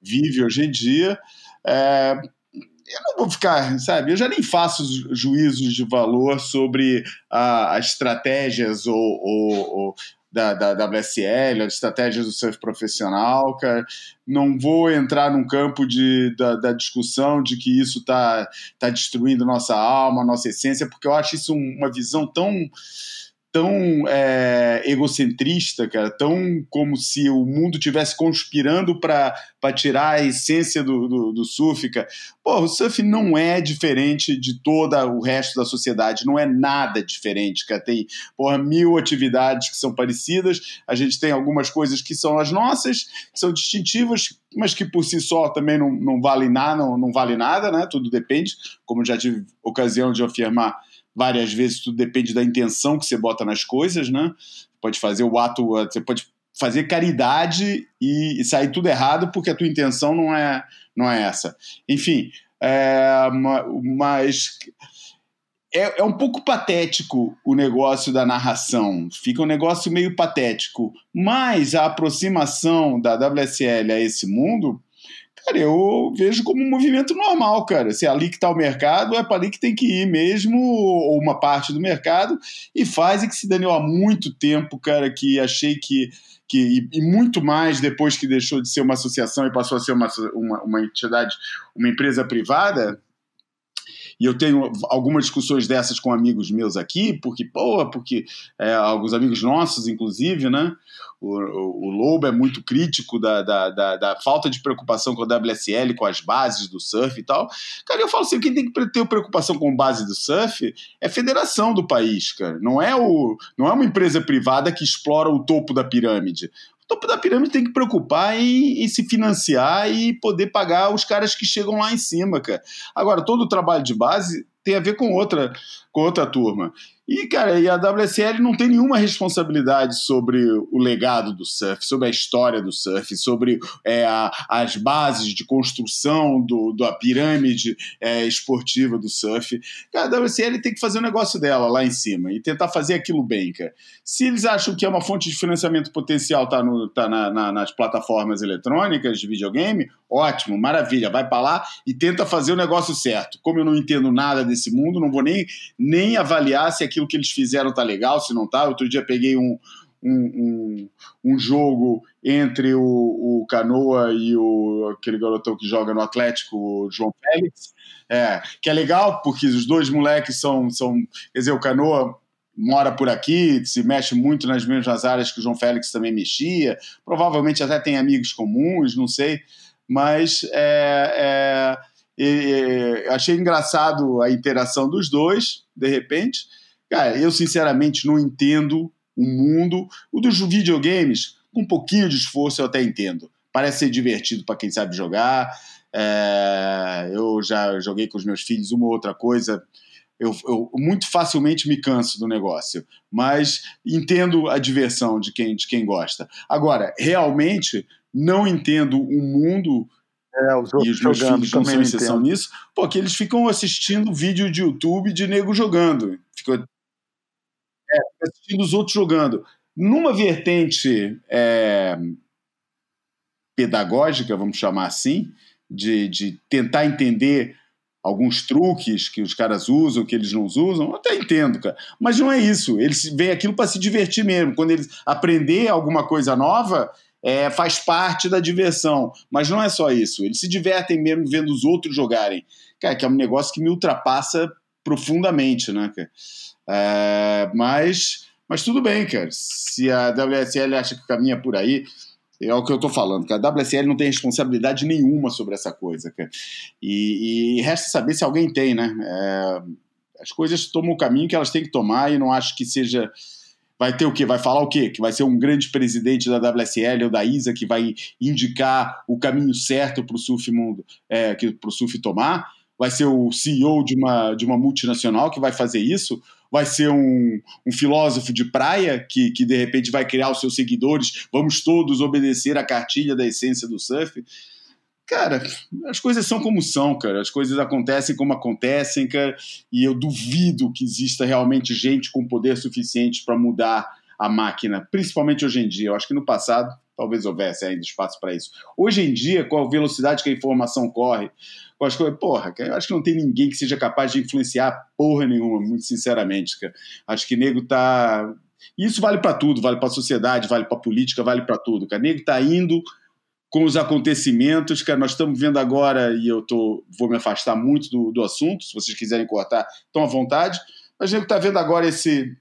vive hoje em dia. É, eu não vou ficar, sabe? Eu já nem faço juízos de valor sobre as estratégias ou, ou, ou da, da WSL, as estratégias do surf profissional, cara. Não vou entrar num campo de, da, da discussão de que isso está tá destruindo nossa alma, nossa essência, porque eu acho isso uma visão tão tão é, egocentrista, cara, tão como se o mundo tivesse conspirando para tirar a essência do, do, do, surf, cara. Pô, o surf não é diferente de todo o resto da sociedade, não é nada diferente, cara. Tem, porra, mil atividades que são parecidas, a gente tem algumas coisas que são as nossas, que são distintivas, mas que por si só também não, não valem nada, não, não vale nada, né? Tudo depende, como já tive ocasião de afirmar várias vezes tudo depende da intenção que você bota nas coisas, né? Pode fazer o ato, você pode fazer caridade e, e sair tudo errado porque a tua intenção não é, não é essa. Enfim, é, mas é, é, um pouco patético o negócio da narração. Fica um negócio meio patético. Mas a aproximação da WSL a esse mundo Cara, eu vejo como um movimento normal, cara. Se é ali que está o mercado, é para ali que tem que ir mesmo, ou uma parte do mercado, e faz e que se daniou há muito tempo, cara, que achei que. que e, muito mais depois que deixou de ser uma associação e passou a ser uma, uma, uma entidade, uma empresa privada, e eu tenho algumas discussões dessas com amigos meus aqui, porque, pô, porque é, alguns amigos nossos, inclusive, né? O, o, o Lobo é muito crítico da, da, da, da, falta de preocupação com a WSL, com as bases do surf e tal. Cara, eu falo assim: quem tem que ter preocupação com base do surf é a federação do país, cara. Não é, o, não é uma empresa privada que explora o topo da pirâmide topo da pirâmide tem que preocupar em, em, se financiar e poder pagar os caras que chegam lá em cima, cara. Agora, todo o trabalho de base tem a ver com outra, com outra turma. E, cara, e a WSL não tem nenhuma responsabilidade sobre o legado do surf, sobre a história do surf, sobre é, a, as bases de construção do, da pirâmide é, esportiva do surf. Cara, a WSL tem que fazer o negócio dela lá em cima e tentar fazer aquilo bem, cara. Se eles acham que é uma fonte de financiamento potencial tá, no, tá na, na, nas plataformas eletrônicas de videogame, ótimo, maravilha, vai para lá e tenta fazer o negócio certo. Como eu não entendo nada desse mundo, não vou nem, nem avaliar se aquilo que eles fizeram tá legal, se não tá. Outro dia peguei um, um, um, um jogo entre o, o, Canoa e o, aquele garotão que joga no Atlético, o João Félix, é, que é legal, porque os dois moleques são, são. Quer dizer, o Canoa mora por aqui, se mexe muito nas mesmas áreas que o João Félix também mexia, provavelmente até tem amigos comuns, não sei, mas é, é, achei engraçado a interação dos dois, de repente, Cara, eu sinceramente não entendo o mundo. O dos videogames, com um pouquinho de esforço, eu até entendo. Parece ser divertido para quem sabe jogar. É, eu já joguei com os meus filhos uma ou outra coisa. Eu, eu, muito facilmente me canso do negócio, mas entendo a diversão de quem, de quem gosta. Agora, realmente não entendo o mundo é, os e os meus filhos não são exceção nisso, porque eles ficam assistindo vídeo de YouTube de nego jogando. Ficam é, assistindo os outros jogando. Numa vertente é, pedagógica, vamos chamar assim, de, de tentar entender alguns truques que os caras usam, que eles não usam, eu até entendo, cara. Mas não é isso. Eles veem aquilo para se divertir mesmo. Quando eles aprender alguma coisa nova, é, faz parte da diversão. Mas não é só isso. Eles se divertem mesmo vendo os outros jogarem. Cara, que é um negócio que me ultrapassa profundamente, né, cara? É, mas, mas tudo bem, cara. Se a WSL acha que caminha por aí, é o que eu tô falando, cara. A WSL não tem responsabilidade nenhuma sobre essa coisa, cara. E, e resta saber se alguém tem, né? É, as coisas tomam o caminho que elas têm que tomar e não acho que seja. Vai ter o quê? Vai falar o quê? Que vai ser um grande presidente da WSL ou da ISA que vai indicar o caminho certo para o surf mundo, é, para o surf tomar? Vai ser o CEO de uma, de uma multinacional que vai fazer isso? Vai ser um, um filósofo de praia que, que de repente vai criar os seus seguidores, vamos todos obedecer a cartilha da essência do surf. Cara, as coisas são como são, cara. As coisas acontecem como acontecem, cara. E eu duvido que exista realmente gente com poder suficiente para mudar a máquina, principalmente hoje em dia. Eu acho que no passado talvez houvesse ainda espaço para isso. Hoje em dia, com a velocidade que a informação corre, com as coisas, porra, eu acho que não tem ninguém que seja capaz de influenciar porra nenhuma, muito sinceramente, cara. Acho que nego tá. Isso vale para tudo, vale para a sociedade, vale para a política, vale para tudo, cara. Nego tá indo com os acontecimentos, cara, nós estamos vendo agora, e eu tô, vou me afastar muito do, do assunto, se vocês quiserem cortar, estão à vontade, mas a gente está vendo agora esse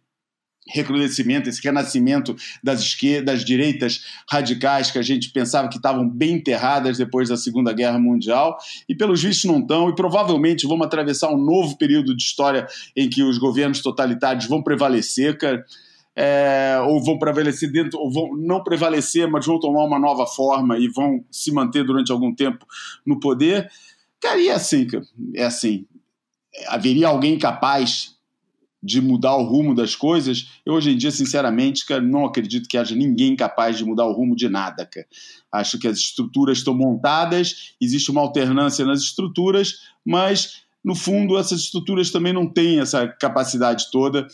recrudescimento, esse renascimento das esquerdas, das direitas radicais que a gente pensava que estavam bem enterradas depois da Segunda Guerra Mundial e pelos vistos não estão e provavelmente vamos atravessar um novo período de história em que os governos totalitários vão prevalecer, cara é, ou vão prevalecer dentro, ou vão não prevalecer, mas vão tomar uma nova forma e vão se manter durante algum tempo no poder. Cara, e é assim, é assim. Haveria alguém capaz de mudar o rumo das coisas? Eu hoje em dia, sinceramente, cara, não acredito que haja ninguém capaz de mudar o rumo de nada, cara. Acho que as estruturas estão montadas, existe uma alternância nas estruturas, mas no fundo essas estruturas também não têm essa capacidade toda.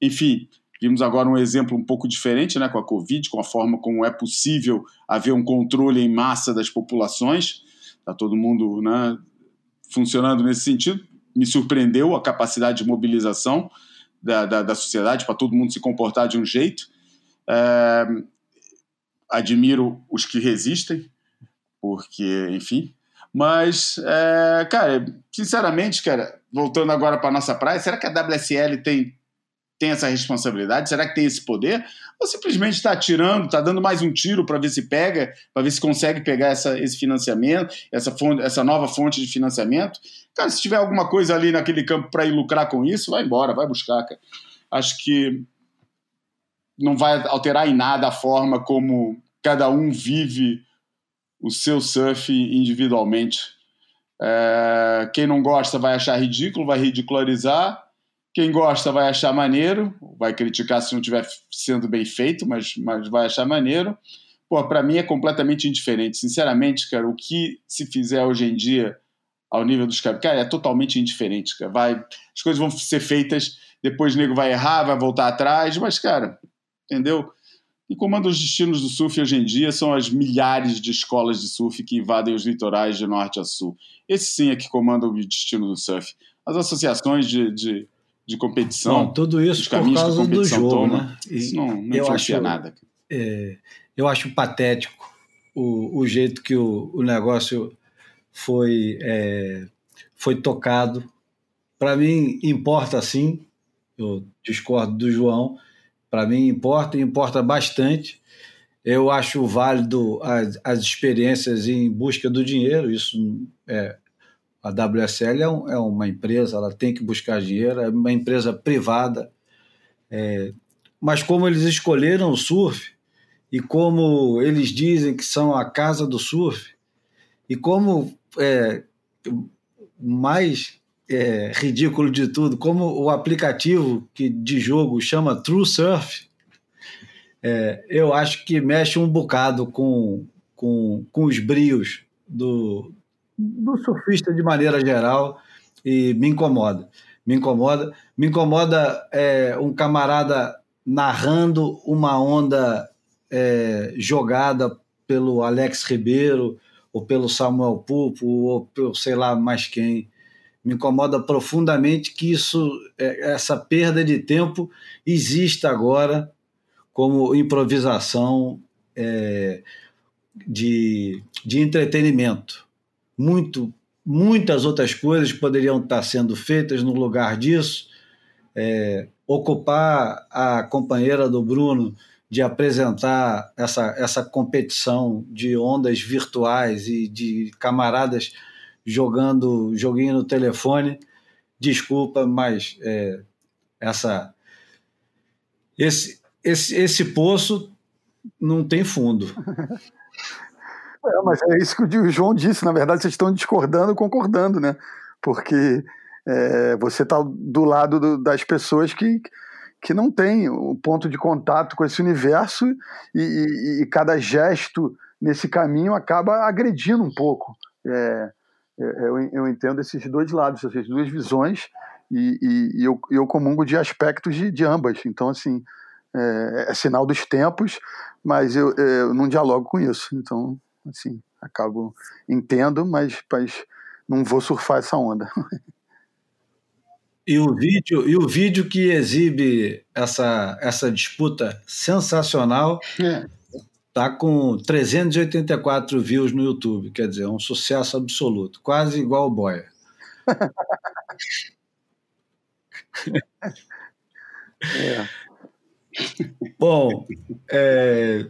Enfim, Vimos agora um exemplo um pouco diferente né, com a Covid, com a forma como é possível haver um controle em massa das populações. Está todo mundo né, funcionando nesse sentido. Me surpreendeu a capacidade de mobilização da, da, da sociedade para todo mundo se comportar de um jeito. É, admiro os que resistem, porque, enfim. Mas, é, cara, sinceramente, cara, voltando agora para nossa praia, será que a WSL tem tem essa responsabilidade? Será que tem esse poder? Ou simplesmente está tirando, está dando mais um tiro para ver se pega, para ver se consegue pegar essa, esse financiamento, essa, fonte, essa nova fonte de financiamento? Cara, se tiver alguma coisa ali naquele campo para ir lucrar com isso, vai embora, vai buscar, cara. Acho que não vai alterar em nada a forma como cada um vive o seu surf individualmente. É, quem não gosta vai achar ridículo, vai ridicularizar quem gosta vai achar maneiro, vai criticar se não estiver sendo bem feito, mas, mas vai achar maneiro. Pô, para mim é completamente indiferente. Sinceramente, cara, o que se fizer hoje em dia ao nível dos caras, cara, é totalmente indiferente, cara. Vai, as coisas vão ser feitas, depois o nego vai errar, vai voltar atrás, mas, cara, entendeu? E comanda os destinos do surf hoje em dia são as milhares de escolas de surf que invadem os litorais de norte a sul. Esse sim é que comanda o destino do surf. As associações de, de de competição. Não, tudo isso por causa do jogo, toma, né? Isso não, não eu acho, nada. É, eu acho patético o, o jeito que o, o negócio foi, é, foi tocado. Para mim, importa sim, eu discordo do João, para mim importa, importa bastante. Eu acho válido as, as experiências em busca do dinheiro, isso é, a WSL é, um, é, uma empresa, ela tem que buscar dinheiro, é uma empresa privada. É, mas como eles escolheram o surf, e como eles dizem que são a casa do surf, e como é, mais é, ridículo de tudo, como o aplicativo que, de jogo chama True Surf, é, eu acho que mexe um bocado com, com, com os brios do, do surfista de maneira geral e me incomoda. Me incomoda. Me incomoda é, um camarada narrando uma onda é, jogada pelo Alex Ribeiro ou pelo Samuel Pupo ou pelo sei lá mais quem. Me incomoda profundamente que isso, é, essa perda de tempo exista agora como improvisação é, de, de entretenimento muito, muitas outras coisas poderiam estar sendo feitas no lugar disso. É, ocupar a companheira do Bruno de apresentar essa, essa competição de ondas virtuais e de camaradas jogando joguinho no telefone. Desculpa, mas é, essa esse, esse, esse poço não tem fundo. É, mas é isso que o João disse, na verdade vocês estão discordando concordando, né? Porque é, você está do lado do, das pessoas que, que não têm o ponto de contato com esse universo e, e, e cada gesto nesse caminho acaba agredindo um pouco. É, é eu, eu, entendo esses dois lados, essas duas visões, e, e eu, eu comungo de aspectos de, de ambas. Então, assim, é, é sinal dos tempos, mas eu, eu não dialogo com isso. Então, assim, acabo entendo, mas, mas não vou surfar essa onda. E o vídeo, e o vídeo que exibe essa, essa disputa sensacional é. tá com 384 views no YouTube, quer dizer, um sucesso absoluto, quase igual o Boia. é. Bom, é,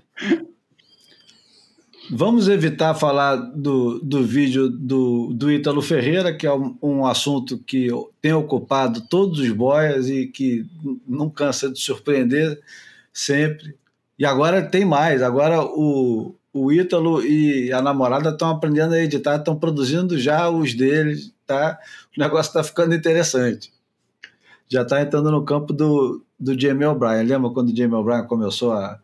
Vamos evitar falar do, do vídeo do, do Ítalo Ferreira, que é um, um, assunto que tem ocupado todos os boias e que não cansa de surpreender sempre. E agora tem mais, agora o, o Ítalo e a namorada estão aprendendo a editar, estão produzindo já os deles, tá? O negócio está ficando interessante. Já está entrando no campo do, do Jamie O'Brien. Lembra quando o Jamie O'Brien começou a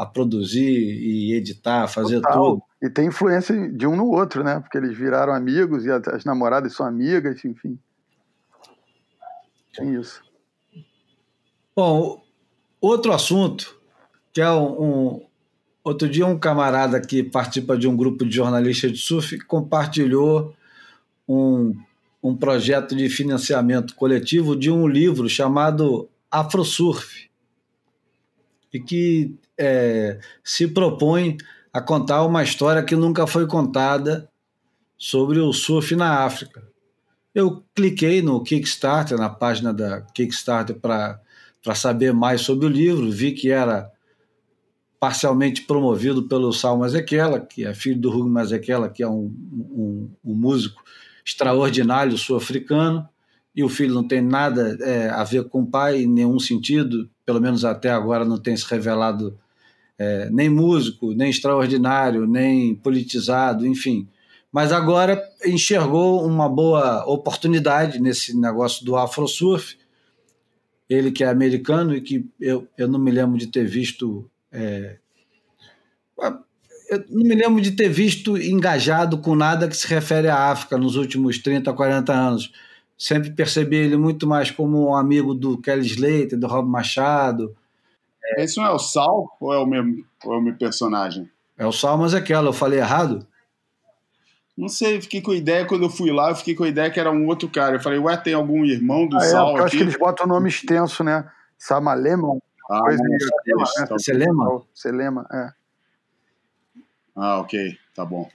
a produzir e editar, fazer Total. tudo. E tem influência de um no outro, né? Porque eles viraram amigos e as namoradas são amigas, enfim. Tem isso. Bom, outro assunto, que é um, um, Outro dia, um camarada que participa de um grupo de jornalistas de surf compartilhou um, um projeto de financiamento coletivo de um livro chamado Afrosurf, e que é, se propõe a contar uma história que nunca foi contada sobre o surf na África. Eu cliquei no Kickstarter, na página da Kickstarter, para saber mais sobre o livro, vi que era parcialmente promovido pelo Sal Mazequela, que é filho do Hugo Mazequela, que é um, um, um músico extraordinário sul-africano, e o filho não tem nada é, a ver com o pai em nenhum sentido, pelo menos até agora não tem se revelado é, nem músico, nem extraordinário, nem politizado, enfim. Mas agora enxergou uma boa oportunidade nesse negócio do Afrosurf. Ele que é americano e que eu, eu não me lembro de ter visto. É, eu não me lembro de ter visto engajado com nada que se refere à África nos últimos 30, 40 anos. Sempre percebi ele muito mais como um amigo do Kelly Slater, do Rob Machado, é. Esse não é o Sal ou é o mesmo, ou é o mesmo personagem? É o Sal, mas é aquela, eu falei errado? Não sei, fiquei com a ideia, quando eu fui lá, eu fiquei com a ideia que era um outro cara. Eu falei, ué, tem algum irmão do ah, é, Sal? É, eu acho que eles botam o nome extenso, né? Samalema. Ah, coisa é, tá Selema? Selema, é. Ah, ok, tá bom.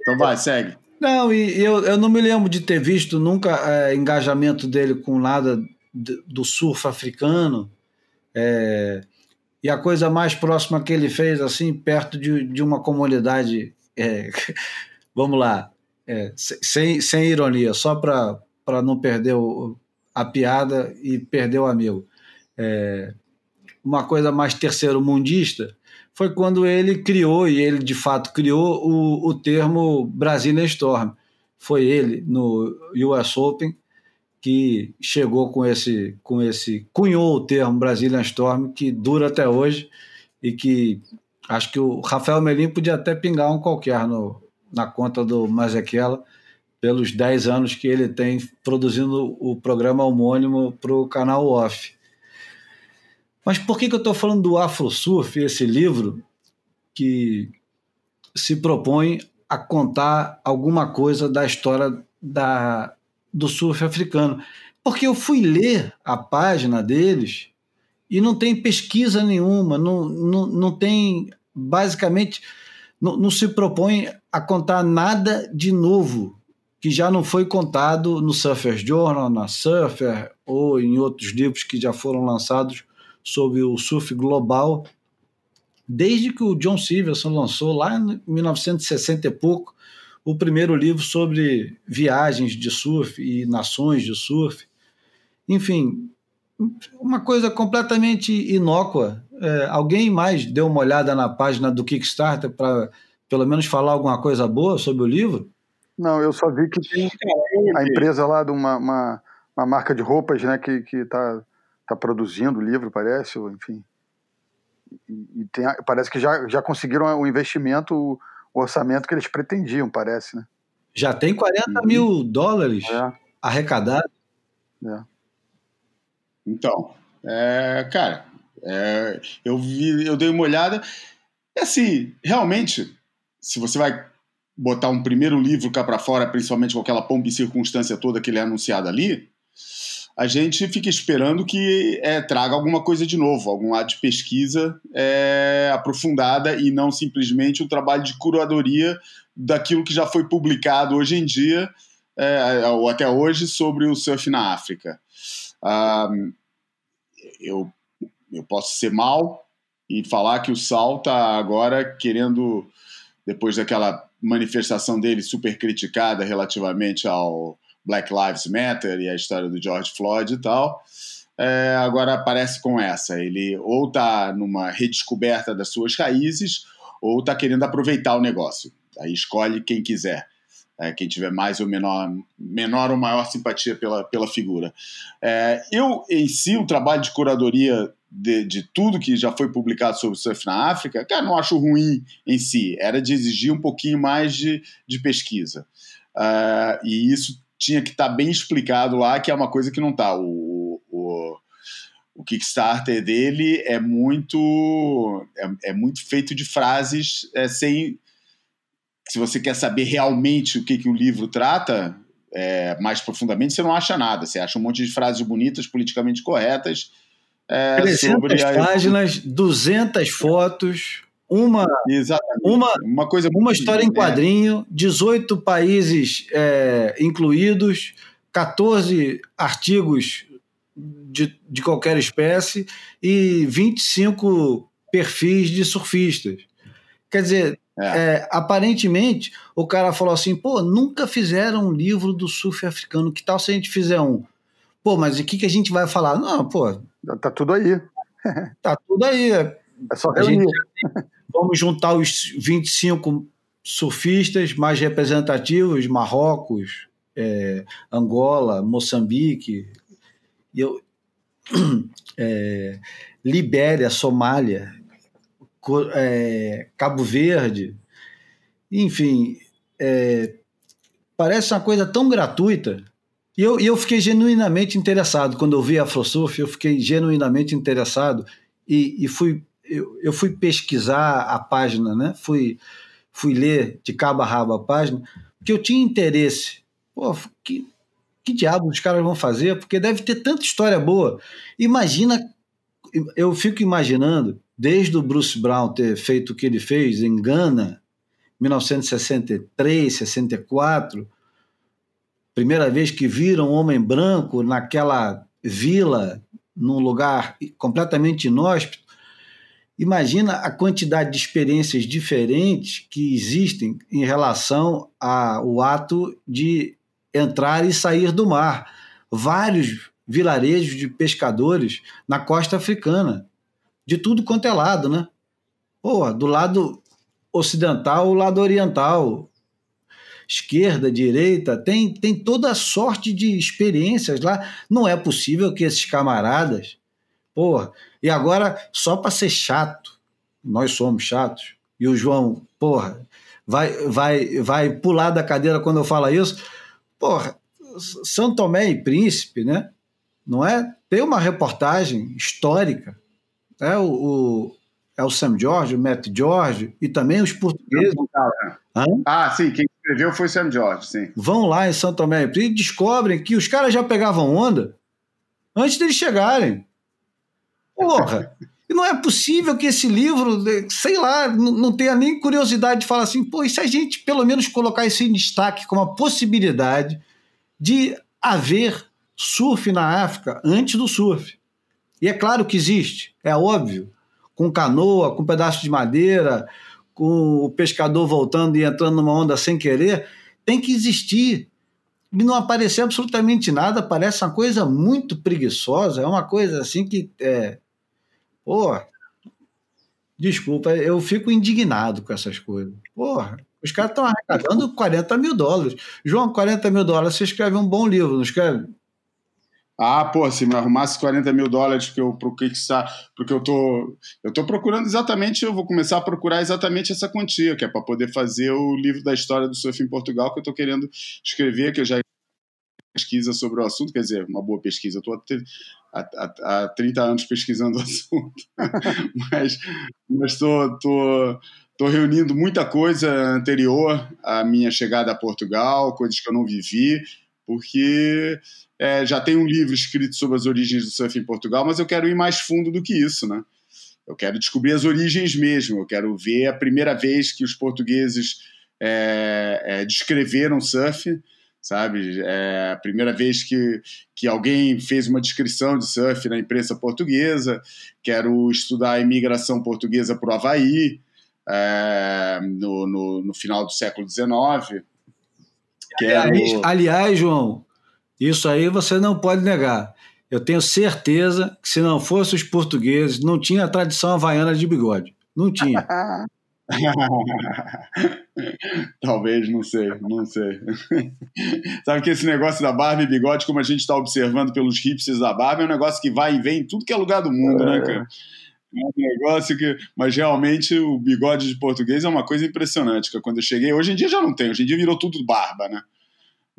Então vai, segue. Não, e eu, eu não me lembro de ter visto nunca é, engajamento dele com nada do surf africano. É, e a coisa mais próxima que ele fez, assim, perto de, de uma comunidade, é, vamos lá, é, sem, sem ironia, só para não perder o, a piada e perder o amigo. É, uma coisa mais terceiro-mundista foi quando ele criou, e ele de fato criou, o, o termo Brazilian Storm. Foi ele no US Open que chegou com esse, com esse, cunhou o termo Brazilian Storm, que dura até hoje e que acho que o Rafael Melim podia até pingar um qualquer no, na conta do Mazequela pelos 10 anos que ele tem produzindo o programa homônimo para o canal Off. Mas por que, que eu estou falando do Afro Surf, esse livro que se propõe a contar alguma coisa da história da, do surf africano. Porque eu fui ler a página deles e não tem pesquisa nenhuma, não, não, não tem, basicamente, não, não se propõe a contar nada de novo que já não foi contado no Surfer's Journal, na Surfer ou em outros livros que já foram lançados sobre o surf global, desde que o John Silverson lançou lá em 1960 e pouco o primeiro livro sobre viagens de surf e nações de surf. Enfim, uma coisa completamente inócua. É, alguém mais deu uma olhada na página do Kickstarter para pelo menos falar alguma coisa boa sobre o livro? Não, eu só vi que tem a empresa lá de uma, uma, uma marca de roupas né, que está tá produzindo o livro, parece, enfim. E, e tem, parece que já, já conseguiram o investimento o orçamento que eles pretendiam, parece, né? Já tem 40 mil dólares é. arrecadados. É. Então, é, cara, É, eu vi, eu dei uma olhada. É assim, realmente, se você vai botar um primeiro livro cá para fora, principalmente com aquela pompa e circunstância toda que ele é anunciado ali, a gente fica esperando que é, traga alguma coisa de novo, algum lado de pesquisa é, aprofundada e não simplesmente um trabalho de curadoria daquilo que já foi publicado hoje em dia, é, ou até hoje, sobre o surf na África. Ah, eu, eu posso ser mal e falar que o Sal está agora querendo, depois daquela manifestação dele super criticada relativamente ao Black Lives Matter e a história do George Floyd e tal. É, agora aparece com essa. Ele ou está numa redescoberta das suas raízes ou está querendo aproveitar o negócio. Aí escolhe quem quiser. É, quem tiver mais ou menor, menor ou maior simpatia pela, pela figura. É, eu, em si, um trabalho de curadoria de, de, tudo que já foi publicado sobre o surf na África, cara, não acho ruim em si. Era de exigir um pouquinho mais de, de pesquisa. Uh, e isso tinha que estar tá bem explicado lá, que é uma coisa que não está. O, o, o Kickstarter dele é muito é, é muito feito de frases é, sem se você quer saber realmente o que, que o livro trata é, mais profundamente, você não acha nada. Você acha um monte de frases bonitas, politicamente corretas. É, 300 sobre a... páginas, 200 fotos, uma, uma, uma, coisa uma história em quadrinho, 18 países é, incluídos, 14 artigos de, de qualquer espécie e 25 perfis de surfistas. Quer dizer, é. É, aparentemente, o cara falou assim: pô, nunca fizeram um livro do surf africano, que tal se a gente fizer um? Pô, mas o que, que a gente vai falar? Não, pô. Tá tudo aí. tá tudo aí. É só reunir. Vamos juntar os 25 surfistas mais representativos, Marrocos, é, Angola, Moçambique, eu, é, Libéria, Somália, é, Cabo Verde, enfim, é, parece uma coisa tão gratuita. E eu, eu fiquei genuinamente interessado. Quando eu vi a AfroSurf, eu fiquei genuinamente interessado e, e fui eu, eu fui pesquisar a página, né? Fui, fui ler de cabo a rabo a página, porque eu tinha interesse. Pô, que, que diabo os caras vão fazer? Porque deve ter tanta história boa. Imagina, eu fico imaginando, desde o Bruce Brown ter feito o que ele fez em Gana, 1963, 64, primeira vez que viram um homem branco naquela vila, num lugar completamente inóspito, Imagina a quantidade de experiências diferentes que existem em relação ao ato de entrar e sair do mar. Vários vilarejos de pescadores na costa africana, de tudo quanto é lado, né? Pô, do lado ocidental, o lado oriental, esquerda, direita, tem, tem toda sorte de experiências lá. Não é possível que esses camaradas Porra. E agora, só para ser chato, nós somos chatos, e o João, porra, vai, vai, vai pular da cadeira quando eu falo isso. Porra, São Tomé e Príncipe, né? Não é? Tem uma reportagem histórica. É o, o é o Sam George, o Matt George, e também os portugueses. Ah, sim, quem escreveu foi Sam George, sim. Vão lá em São Tomé e Príncipe e descobrem que os caras já pegavam onda antes deles chegarem. Porra! E não é possível que esse livro, sei lá, não tenha nem curiosidade de falar assim, pô, e se a gente pelo menos colocar isso em destaque como a possibilidade de haver surf na África antes do surf? E é claro que existe, é óbvio, com canoa, com pedaço de madeira, com o pescador voltando e entrando numa onda sem querer, tem que existir. E não aparecer absolutamente nada, parece uma coisa muito preguiçosa, é uma coisa assim que é, Pô, desculpa, eu fico indignado com essas coisas. Porra, os caras estão arrecadando 40 mil dólares. João, 40 mil dólares, você escreve um bom livro, não escreve? Ah, pô, se me arrumasse 40 mil dólares que eu, pro Kickstarter, porque eu tô, eu tô procurando exatamente, eu vou começar a procurar exatamente essa quantia, que é para poder fazer o livro da história do surf em Portugal que eu tô querendo escrever, que eu já pesquisa sobre o assunto, quer dizer, uma boa pesquisa. Estou há, há, há 30 anos pesquisando o assunto, mas estou tô, tô, reunindo muita coisa anterior à minha chegada a Portugal, coisas que eu não vivi, porque é, já tem um livro escrito sobre as origens do surf em Portugal, mas eu quero ir mais fundo do que isso, né? Eu quero descobrir as origens mesmo, eu quero ver a primeira vez que os portugueses é, é, descreveram surf, sabe? É a primeira vez que, que alguém fez uma descrição de surf na imprensa portuguesa. Quero estudar a imigração portuguesa para o Havaí é, no, no, no, final do século XIX. Quero... Aliás, aliás, João, isso aí você não pode negar. Eu tenho certeza que se não fossem os portugueses, não tinha a tradição havaiana de bigode. Não tinha. Talvez, não sei, não sei. Sabe que esse negócio da barba e bigode, como a gente está observando pelos hipsters da barba, é um negócio que vai e vem em tudo que é lugar do mundo, né, é. né, cara? É um negócio que. Mas realmente o bigode de português é uma coisa impressionante. Que quando eu cheguei, hoje em dia já não tem, hoje em dia virou tudo barba, né?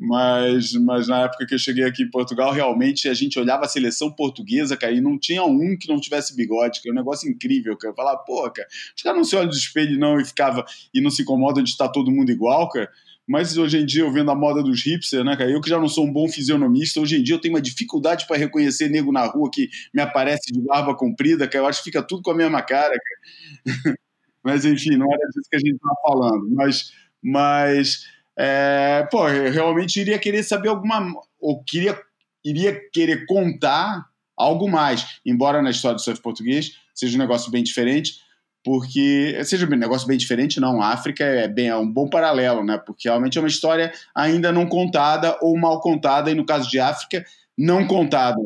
Mas, mas na época que eu cheguei aqui em Portugal, realmente a gente olhava a seleção portuguesa, cara, e não tinha um que não tivesse bigode, que é um negócio incrível, cara. Eu falava, pô, cara, os caras não se olham do espelho não e ficava e não se incomodam de estar todo mundo igual, cara. Mas hoje em dia, eu vendo a moda dos hipsters, né, cara? Eu que já não sou um bom fisionomista, hoje em dia eu tenho uma dificuldade para reconhecer nego na rua que me aparece de barba comprida, cara. Eu acho que fica tudo com a mesma cara, cara. mas enfim, não era disso que a gente estava falando. Mas, mas é, pô, eu realmente iria querer saber alguma. ou queria, iria querer contar algo mais. Embora na história do surf português seja um negócio bem diferente, porque. Seja um negócio bem diferente, não. A África é, bem, é um bom paralelo, né? Porque realmente é uma história ainda não contada ou mal contada, e no caso de África, não contada,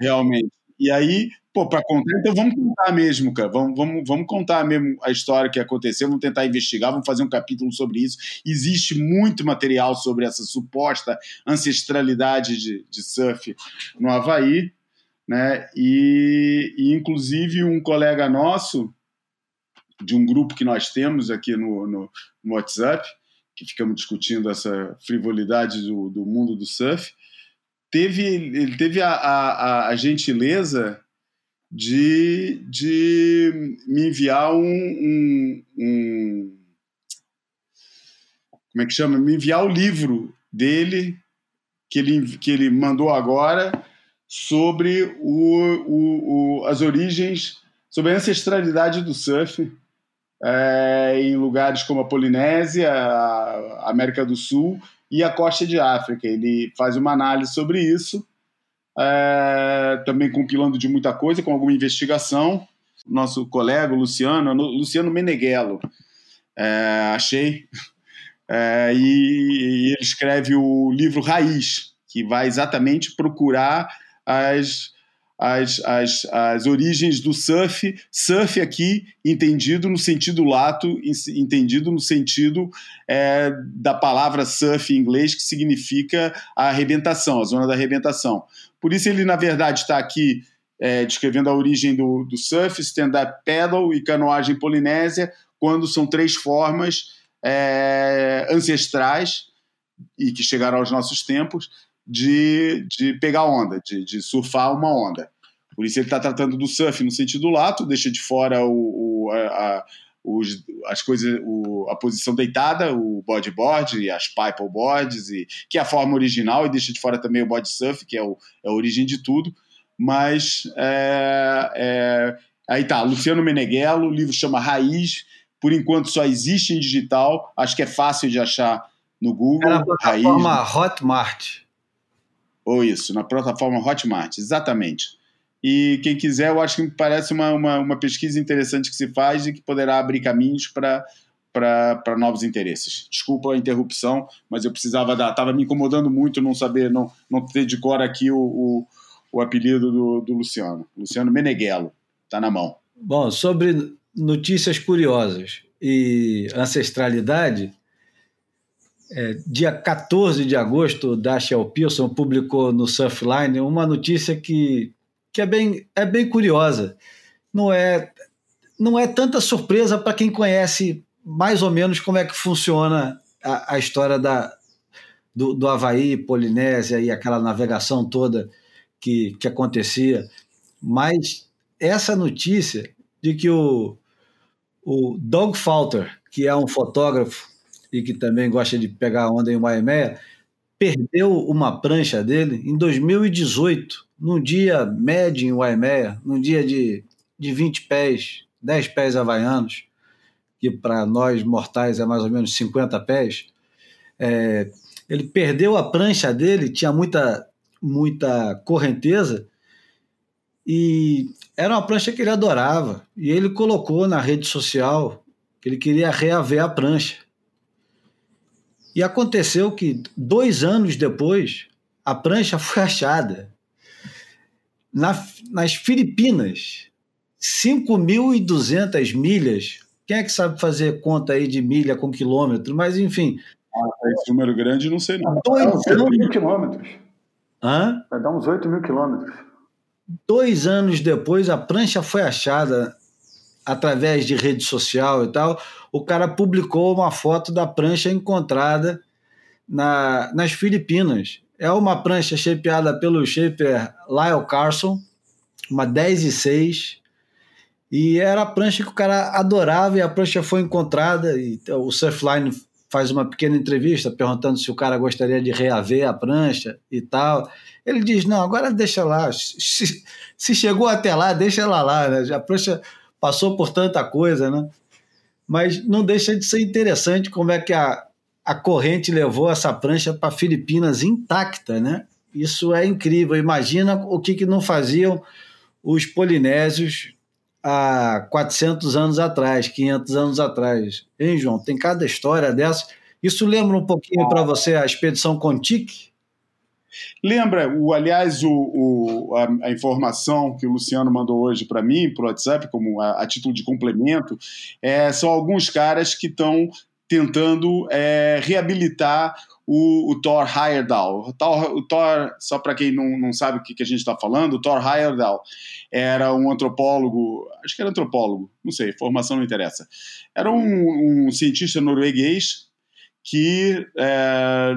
realmente. E aí, pô, para contar, então vamos contar mesmo, cara. Vamos, vamos, vamos contar mesmo a história que aconteceu, vamos tentar investigar, vamos fazer um capítulo sobre isso. Existe muito material sobre essa suposta ancestralidade de, de surf no Havaí, né? E, e, inclusive um colega nosso, de um grupo que nós temos aqui no, no, no WhatsApp, que ficamos discutindo essa frivolidade do, do mundo do surf, teve, ele teve a, a, a gentileza de, de me enviar um, um, um, como é que chama? Me enviar o livro dele que ele, que ele mandou agora sobre o, o, o as origens, sobre a ancestralidade do surf é, em lugares como a Polinésia, a América do Sul e a costa de África. Ele faz uma análise sobre isso, é, também compilando de muita coisa, com alguma investigação. Nosso colega, Luciano, Luciano Meneghello, é, achei, é, e, e ele escreve o livro Raiz, que vai exatamente procurar as as, as, as origens do surf, surf aqui entendido no sentido lato, entendido no sentido é, da palavra surf em inglês, que significa a arrebentação, a zona da arrebentação. Por isso ele, na verdade, está aqui é, descrevendo a origem do, do surf, stand-up paddle e canoagem polinésia, quando são três formas é, ancestrais e que chegaram aos nossos tempos, de, de pegar onda, de, de surfar uma onda. Por isso ele está tratando do surf no sentido lato, deixa de fora o, o a, os, as coisas, o, a posição deitada, o bodyboard e as paddleboards, e, que é a forma original, e deixa de fora também o body surf, que é, o, é a origem de tudo. Mas é, é, aí tá, Luciano Meneghello, o livro chama Raiz, por enquanto só existe em digital, acho que é fácil de achar no Google. É na plataforma Raiz, Hotmart. Ou isso, na plataforma Hotmart, exatamente. E quem quiser, eu acho que me parece uma, uma, uma pesquisa interessante que se faz e que poderá abrir caminhos para para novos interesses. Desculpa a interrupção, mas eu precisava dar. Estava me incomodando muito não saber, não, não ter de cor aqui o, o, o apelido do, do Luciano. Luciano Meneghello. Está na mão. Bom, sobre notícias curiosas e ancestralidade, é, dia 14 de agosto, Dashiell Pearson publicou no Surfline uma notícia que, que é, bem, é bem curiosa. Não é, não é tanta surpresa para quem conhece mais ou menos como é que funciona a, a história da, do, do Havaí, Polinésia e aquela navegação toda que, que acontecia. Mas essa notícia de que o, o Doug Falter, que é um fotógrafo e que também gosta de pegar onda em Waimea, perdeu uma prancha dele em 2018, num dia médio em Waimea, num dia de, de 20 pés, 10 pés havaianos, que para nós mortais é mais ou menos 50 pés. É, ele perdeu a prancha dele, tinha muita, muita correnteza, e era uma prancha que ele adorava. E ele colocou na rede social que ele queria reaver a prancha. E aconteceu que, dois anos depois, a prancha foi achada na, nas Filipinas. 5.200 milhas. Quem é que sabe fazer conta aí de milha com quilômetro? Mas, enfim. Ah, esse número grande, não sei não. Dois anos... 8 mil quilômetros. Hã? Vai dar uns 8 mil quilômetros. Dois anos depois, a prancha foi achada através de rede social e tal. O cara publicou uma foto da prancha encontrada na, nas Filipinas. É uma prancha shapeada pelo shaper Lyle Carson, uma 10 e 6. E era a prancha que o cara adorava e a prancha foi encontrada. E o Surfline faz uma pequena entrevista perguntando se o cara gostaria de reaver a prancha e tal. Ele diz: não, agora deixa lá. Se, chegou até lá, deixa ela lá. Né? A prancha passou por tanta coisa, né? Mas não deixa de ser interessante como é que a, a corrente levou essa prancha para Filipinas intacta, né? Isso é incrível. Imagina o que, que não faziam os polinésios há 400 anos atrás, 500 anos atrás. Hein, João? Tem cada história dessa. Isso lembra um pouquinho para você a expedição Contique? Lembra, o, aliás, o, o a, a, informação que o Luciano mandou hoje para mim, para o WhatsApp, como a, a, título de complemento, é, são alguns caras que estão tentando é, reabilitar o, o, Thor Heyerdahl. O Thor, o Thor só para quem não, não sabe o que, que a gente está falando, o Thor Heyerdahl era um antropólogo, acho que era antropólogo, não sei, formação não interessa. Era um, um cientista norueguês que é,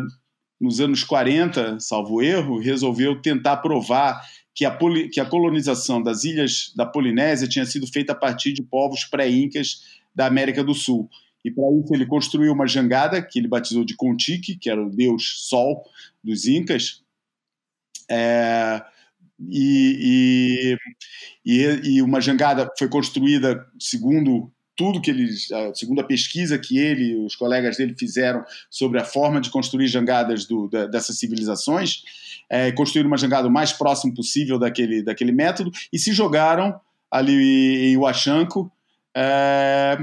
nos anos 40, salvo erro, resolveu tentar provar que a, que a colonização das ilhas da Polinésia tinha sido feita a partir de povos pré-incas da América do Sul. E para isso ele construiu uma jangada que ele batizou de Contique, que era o deus Sol dos Incas. É, e, e, e, uma jangada foi construída segundo tudo que eles, segundo a pesquisa que ele e os colegas dele fizeram sobre a forma de construir jangadas do, da, dessas civilizações, é, construíram uma jangada o mais próximo possível daquele, daquele método e se jogaram ali em Huachanco é,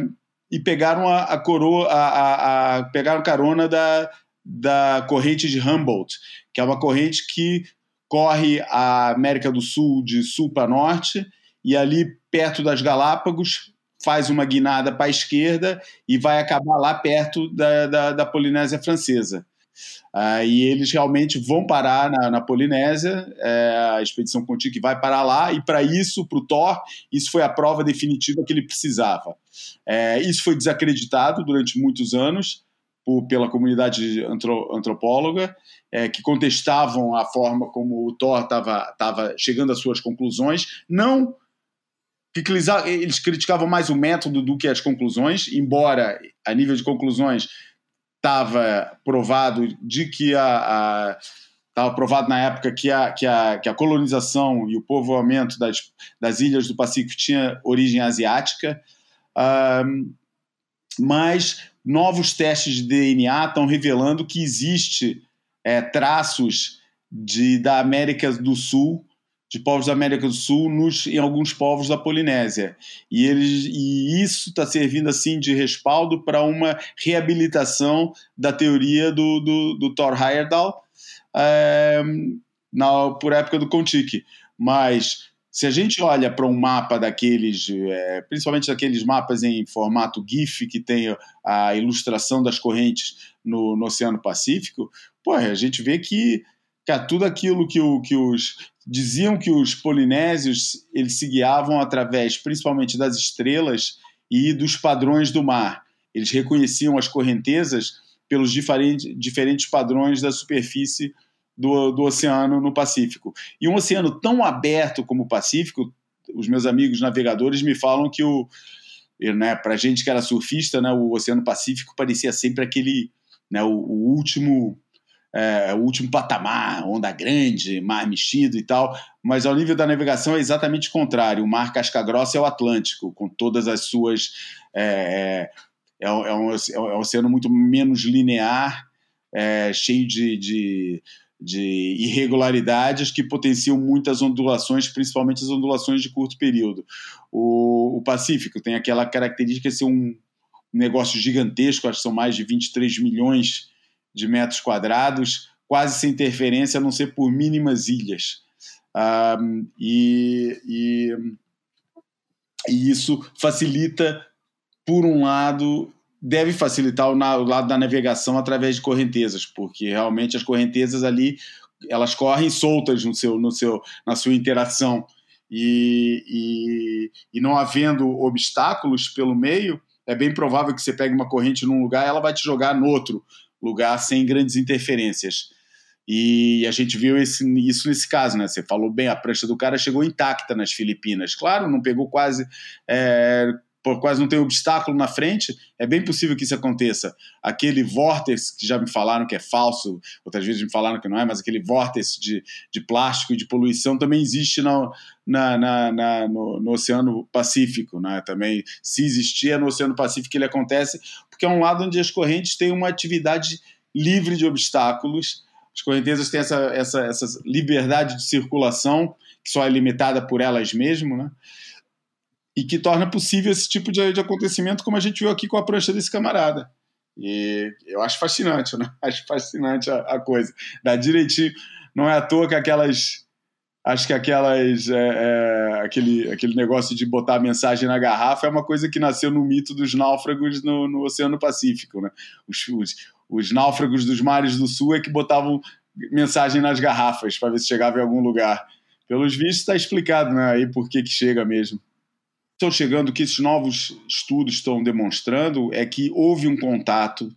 e pegaram a, a coroa, a, a, a, pegaram carona da, da corrente de Humboldt, que é uma corrente que corre a América do Sul de sul para norte e ali perto das Galápagos faz uma guinada para a esquerda e vai acabar lá perto da, da, da Polinésia Francesa. Ah, e eles realmente vão parar na, na Polinésia, é, a expedição Contique vai parar lá, e para isso, para o Thor, isso foi a prova definitiva que ele precisava. É, isso foi desacreditado durante muitos anos por, pela comunidade antro, antropóloga, é, que contestavam a forma como o Thor estava chegando às suas conclusões, não que eles criticavam mais o método do que as conclusões, embora a nível de conclusões estava provado de que a, estava provado na época que a, que a, que a colonização e o povoamento das, das ilhas do Pacífico tinha origem asiática, mas novos testes de DNA estão revelando que existe é, traços de, da América do Sul de povos da América do Sul nos, em alguns povos da Polinésia. E, eles, e isso está servindo assim de respaldo para uma reabilitação da teoria do, do, do Thor Heyerdahl é, na, por época do Contique. Mas se a gente olha para um mapa daqueles, é, principalmente daqueles mapas em formato GIF que tem a ilustração das correntes no, no Oceano Pacífico, pô, a gente vê que Cara, tudo aquilo que, o, que os diziam que os polinésios eles se guiavam através principalmente das estrelas e dos padrões do mar. Eles reconheciam as correntezas pelos diferentes, diferentes padrões da superfície do, do oceano no Pacífico. E um oceano tão aberto como o Pacífico, os meus amigos navegadores me falam que o né, para gente que era surfista, né, o Oceano Pacífico parecia sempre aquele, né, o, o último é, o último patamar, onda grande, mar mexido e tal, mas ao nível da navegação é exatamente o contrário. O mar casca grossa é o Atlântico, com todas as suas. É, é, é, um, é um oceano muito menos linear, é, cheio de, de de irregularidades que potenciam muitas ondulações, principalmente as ondulações de curto período. O, o Pacífico tem aquela característica de ser um negócio gigantesco, acho que são mais de 23 milhões de metros quadrados, quase sem interferência, a não ser por mínimas ilhas. Um, e, e, e isso facilita, por um lado, deve facilitar o, lado da navegação através de correntezas, porque realmente as correntezas ali elas correm soltas no seu, no seu, na sua interação e, e, e não havendo obstáculos pelo meio, é bem provável que você pegue uma corrente num lugar ela vai te jogar no outro lugar sem grandes interferências. E a gente viu esse, isso nesse caso, né? Você falou bem, a prancha do cara chegou intacta nas Filipinas. Claro, não pegou quase é, por quase não tem obstáculo na frente, é bem possível que isso aconteça. Aquele vórtice que já me falaram que é falso, outras vezes me falaram que não é, mas aquele vórtice de, de plástico e de poluição também existe no, na, na, na no, no, Oceano Pacífico. Né? Também, se existir, é no Oceano Pacífico que ele acontece, porque é um lado onde as correntes têm uma atividade livre de obstáculos. As correntezas têm essa, essa, essa liberdade de circulação, que só é limitada por elas mesmas, né? E que torna possível esse tipo de, de, acontecimento, como a gente viu aqui com a prancha desse camarada. E eu acho fascinante, né? Acho fascinante a, a coisa. Dá direitinho. Não é à toa que aquelas. Acho que aquelas. É, é, aquele, aquele negócio de botar a mensagem na garrafa é uma coisa que nasceu no mito dos náufragos no, no Oceano Pacífico. Né? Os, os, os náufragos dos mares do sul é que botavam mensagem nas garrafas para ver se chegava em algum lugar. Pelos vistos, está explicado né, aí por que, que chega mesmo estão chegando, que esses novos estudos estão demonstrando, é que houve um contato.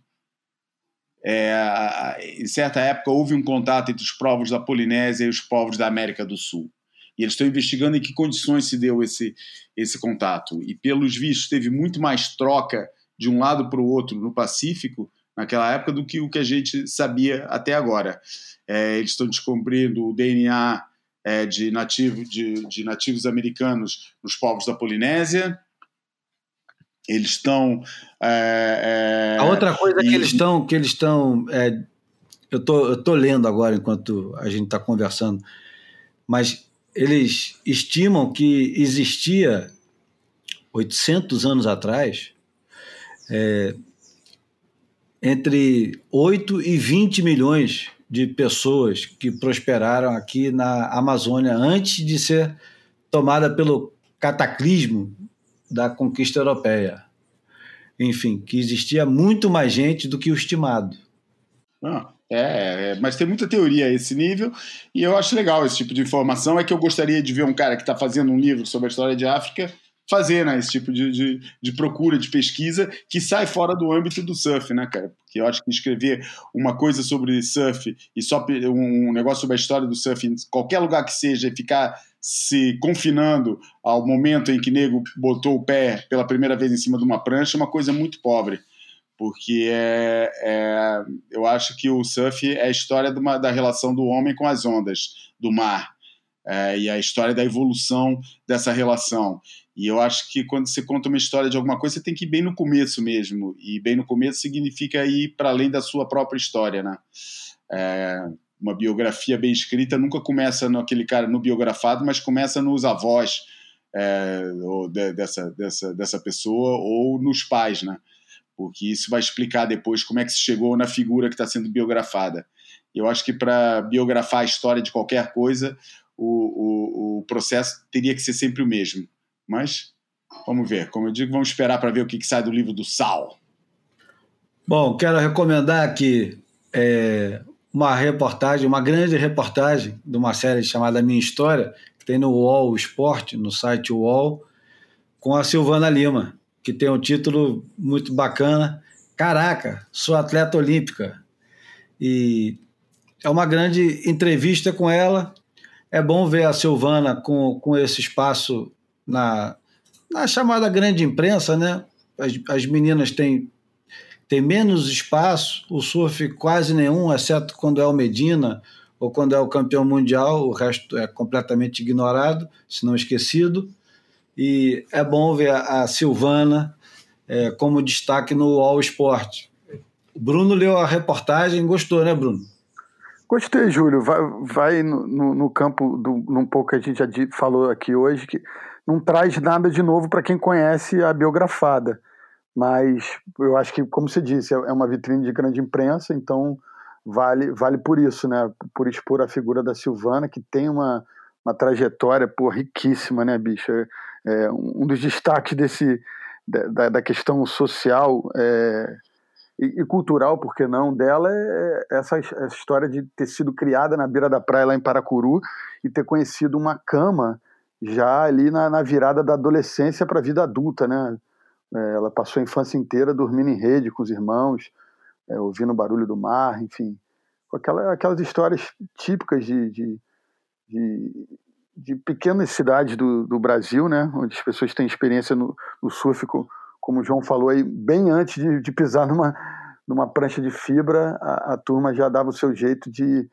É, em certa época, houve um contato entre os povos da Polinésia e os povos da América do Sul. E eles estão investigando em que condições se deu esse, esse contato. E, pelos vistos, teve muito mais troca de um lado para o outro no Pacífico naquela época do que o que a gente sabia até agora. É, eles estão descobrindo o DNA é, de, nativo, de, de, nativos americanos nos povos da Polinésia. Eles estão. É, é, a outra coisa e... que eles estão. Que eles estão é, eu tô, eu tô lendo agora enquanto a gente está conversando, mas eles estimam que existia 800 anos atrás é, entre 8 e 20 milhões de pessoas que prosperaram aqui na Amazônia antes de ser tomada pelo cataclismo da conquista europeia. Enfim, que existia muito mais gente do que o estimado. Ah, é, é, mas tem muita teoria a esse nível, e eu acho legal esse tipo de informação. É que eu gostaria de ver um cara que está fazendo um livro sobre a história de África fazer né, esse tipo de, de, de, procura, de pesquisa, que sai fora do âmbito do surf, né, cara? Porque eu acho que escrever uma coisa sobre surf e só um negócio sobre a história do surf em qualquer lugar que seja e ficar se confinando ao momento em que nego botou o pé pela primeira vez em cima de uma prancha é uma coisa muito pobre. Porque é, é eu acho que o surf é a história uma, da relação do homem com as ondas do mar. É, e a história da evolução dessa relação. E eu acho que quando você conta uma história de alguma coisa, você tem que ir bem no começo mesmo. E bem no começo significa ir para além da sua própria história, né? É, uma biografia bem escrita nunca começa naquele cara no biografado, mas começa nos avós é, de, dessa, dessa, dessa pessoa ou nos pais, né? Porque isso vai explicar depois como é que se chegou na figura que está sendo biografada. Eu acho que para biografar a história de qualquer coisa, o, o, o processo teria que ser sempre o mesmo mas vamos ver. Como eu digo, vamos esperar para ver o que, que, sai do livro do Sal. Bom, quero recomendar aqui é, uma reportagem, uma grande reportagem de uma série chamada Minha História, que tem no UOL Esporte, no site UOL, com a Silvana Lima, que tem um título muito bacana, Caraca, sou atleta olímpica. E é uma grande entrevista com ela. É bom ver a Silvana com, com esse espaço na, na chamada grande imprensa, né? As, as meninas têm, têm menos espaço, o surf quase nenhum, exceto quando é o Medina ou quando é o campeão mundial, o resto é completamente ignorado, se não esquecido. E é bom ver a, a Silvana é, como destaque no All Sport. O Bruno leu a reportagem, gostou, né, Bruno? Gostei, Júlio. Vai, vai no, no, no, campo do num pouco que a gente já falou aqui hoje, que não traz nada de novo para quem conhece a biografada. Mas eu acho que, como você disse, é, é uma vitrine de grande imprensa, então vale, vale por isso, né? Por expor a figura da Silvana, que tem uma, uma trajetória pô, riquíssima, né, bicho? É, é um dos destaques desse, da, da questão social é, e, e, cultural, por que não, dela é, é essa, essa, história de ter sido criada na beira da praia lá em Paracuru e ter conhecido uma cama já ali na, na virada da adolescência para a vida adulta, né? É, ela passou a infância inteira dormindo em rede com os irmãos, é, ouvindo o barulho do mar, enfim, aquela, aquelas histórias típicas de, de, de, de pequenas cidades do, do, Brasil, né, onde as pessoas têm experiência no, no surf, com, como o João falou aí, bem antes de, de pisar numa, numa prancha de fibra, a, a, turma já dava o seu jeito de,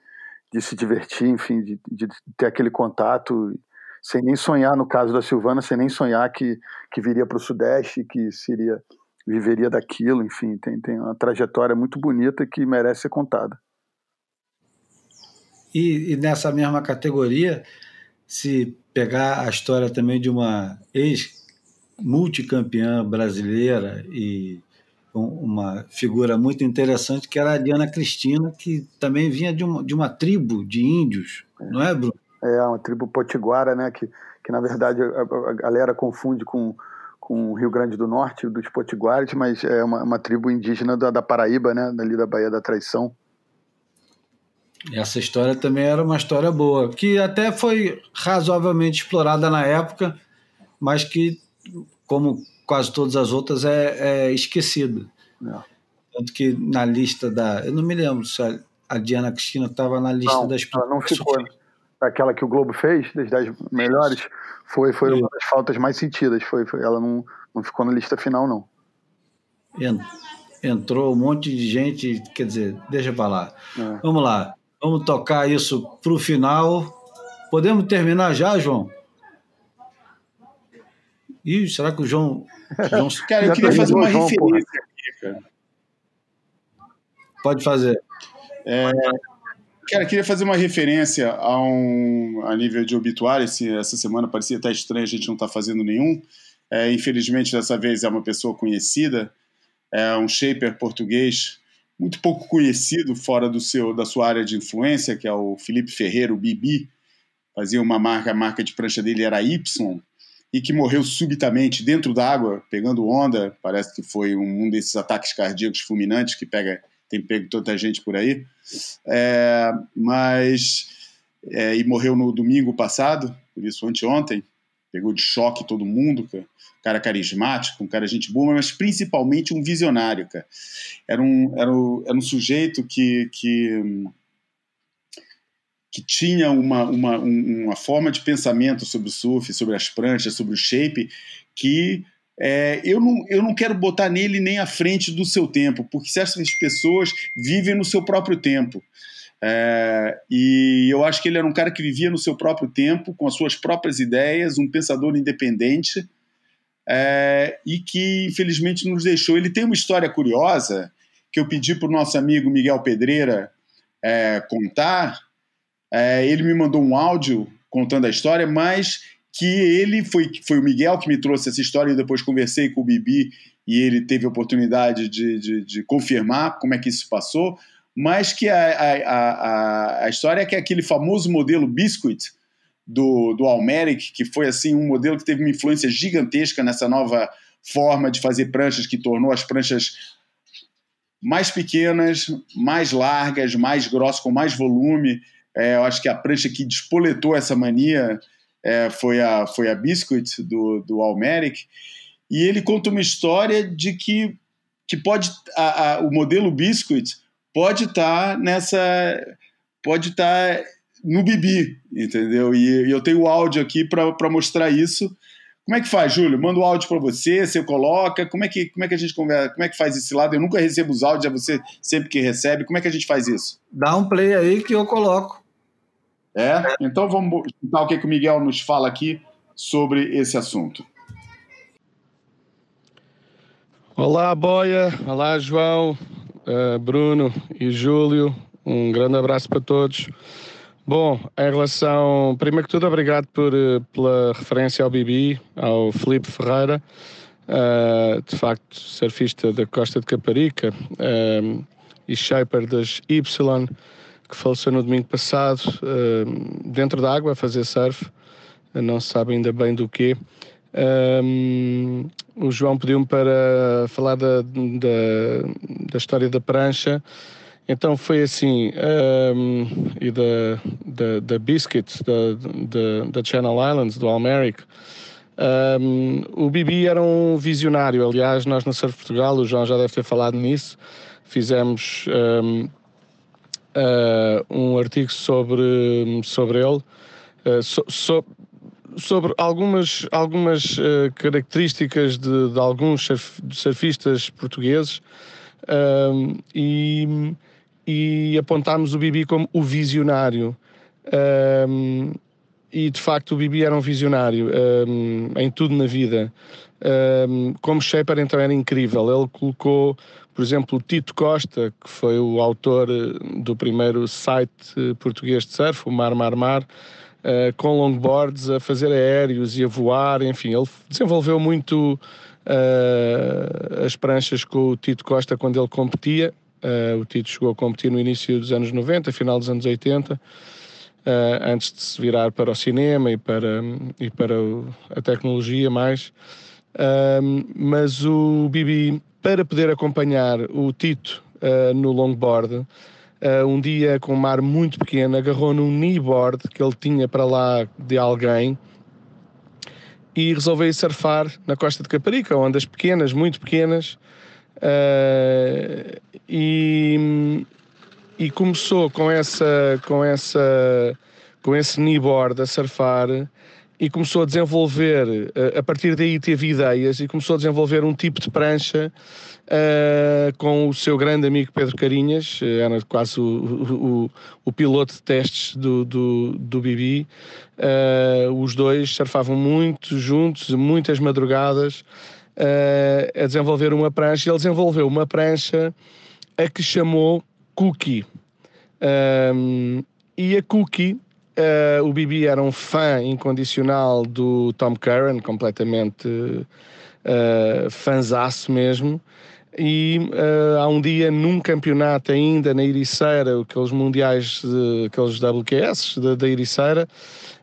de se divertir, enfim, de, de ter aquele contato, sem nem sonhar, no caso da Silvana, sem nem sonhar que, que viria para o Sudeste, que seria viveria daquilo, enfim, tem, tem uma trajetória muito bonita que merece ser contada. E, e, nessa mesma categoria, se pegar a história também de uma ex-multicampeã brasileira e uma figura muito interessante, que era a Diana Cristina, que também vinha de uma, de uma tribo de índios, é. não é, Bruno? É, uma tribo potiguara, né, que, que na verdade a, a galera confunde com com o Rio Grande do Norte, dos Potiguares, mas é uma, uma tribo indígena da, da, Paraíba, né, ali da Baía da Traição. Essa história também era uma história boa, que até foi razoavelmente explorada na época, mas que, como quase todas as outras, é, é esquecida. É. Tanto que na lista da. Eu não me lembro se a, a Diana Cristina estava na lista não, das. Ela não ficou. Aquela que o Globo fez, das 10 melhores, foi, foi uma das faltas mais sentidas. Foi, foi, ela não, não ficou na lista final, não. Entrou um monte de gente, quer dizer, deixa pra lá. É. Vamos lá, vamos tocar isso pro final. Podemos terminar já, João? Ih, será que o João. João... cara, eu queria fazer uma referência aqui, cara. Pode fazer. É, Cara, queria fazer uma referência a um a nível de obituário. Esse, essa semana parecia até estranho, a gente não está fazendo nenhum. É, infelizmente, dessa vez é uma pessoa conhecida, é um shaper português muito pouco conhecido fora do seu da sua área de influência, que é o Felipe Ferreira, o Bibi. Fazia uma marca, a marca de prancha dele era Y, e que morreu subitamente dentro d'água, pegando onda. Parece que foi um, um desses ataques cardíacos fulminantes que pega tem pego tanta gente por aí. É, mas. É, e morreu no domingo passado, por isso anteontem. Pegou de choque todo mundo, cara. cara carismático, um cara gente boa, mas principalmente um visionário, cara. Era um, era um, era um sujeito que, que, que tinha uma, uma, uma forma de pensamento sobre o surf, sobre as pranchas, sobre o shape, que é, eu, não, eu não quero botar nele nem à frente do seu tempo, porque certas pessoas vivem no seu próprio tempo. É, e eu acho que ele era um cara que vivia no seu próprio tempo, com as suas próprias ideias, um pensador independente, é, e que infelizmente nos deixou. Ele tem uma história curiosa que eu pedi para o nosso amigo Miguel Pedreira é, contar. É, ele me mandou um áudio contando a história, mas que ele foi, foi o Miguel que me trouxe essa história e depois conversei com o Bibi e ele teve a oportunidade de, de, de confirmar como é que isso passou, mas que a, a, a, a história é que aquele famoso modelo Biscuit do, do Almeric, que foi assim um modelo que teve uma influência gigantesca nessa nova forma de fazer pranchas que tornou as pranchas mais pequenas, mais largas, mais grossas, com mais volume. É, eu acho que a prancha que despoletou essa mania é, foi, a, foi a Biscuit, do, do Almeric, e ele conta uma história de que que pode a, a, o modelo Biscuit pode estar tá nessa pode estar tá no Bibi, entendeu? E, e eu tenho o áudio aqui para mostrar isso. Como é que faz, Júlio? Manda o áudio para você, você coloca. Como é que como é que a gente conversa? Como é que faz esse lado? Eu nunca recebo os áudios, é você sempre que recebe. Como é que a gente faz isso? Dá um play aí que eu coloco. É? Então vamos escutar o que, que o Miguel nos fala aqui sobre esse assunto. Olá, Boia. Olá, João, uh, Bruno e Júlio. Um grande abraço para todos. Bom, em relação. Primeiro que tudo, obrigado por, eh, pela referência ao Bibi, ao Felipe Ferreira. Uh, de facto, surfista da Costa de Caparica e shaper das Y, que faleceu no domingo passado, uh, dentro da água, a fazer surf. não se sabe ainda bem do quê. Um, o João pediu-me para falar da, da, da, história da prancha. Então foi assim, um, e da, da, da Biscuit, da, da, Channel Islands, do Almeric. Um, o Bibi era um visionário, aliás, nós na Surf Portugal, o João já deve ter falado nisso, fizemos uh, um artigo sobre, sobre ele, uh, so, so, sobre algumas, algumas uh, características de, de, alguns surf, surfistas portugueses um, e, e apontámos o Bibi como o visionário. Um, e de facto o Bibi era um visionário um, em tudo na vida. como shaper então era incrível. Ele colocou, por exemplo, o Tito Costa, que foi o autor eh, do primeiro site eh, português de surf, o Mar Mar Mar, uh, com longboards, a fazer aéreos e a voar, enfim, ele desenvolveu muito uh, as pranchas com o Tito Costa quando ele competia. Uh, o Tito chegou a competir no início dos anos 90, final dos anos 80, antes de se virar para o cinema e para, e para a tecnologia mais. mas o Bibi, para poder acompanhar o Tito no longboard, uh, um dia com um mar muito pequeno, agarrou num kneeboard que ele tinha para lá de alguém e resolveu surfar na costa de Caparica, ondas pequenas, muito pequenas, uh, e, e começou com essa, com essa, com esse kneeboard a surfar e começou a desenvolver, a partir daí teve ideias e começou a desenvolver um tipo de prancha uh, com o seu grande amigo Pedro Carinhas, eh, era quase o, o, o piloto de testes do, do, do Bibi. Uh, os dois surfavam muito juntos, muitas madrugadas, uh, a desenvolver uma prancha. Ele desenvolveu uma prancha a que chamou Cookie. e a Cookie Uh, o Bibi era um fã incondicional do Tom Curran, completamente uh, fanzaço mesmo e uh, há um dia num campeonato ainda na Ericeira, aqueles mundiais, de, aqueles WQS da, Ericeira,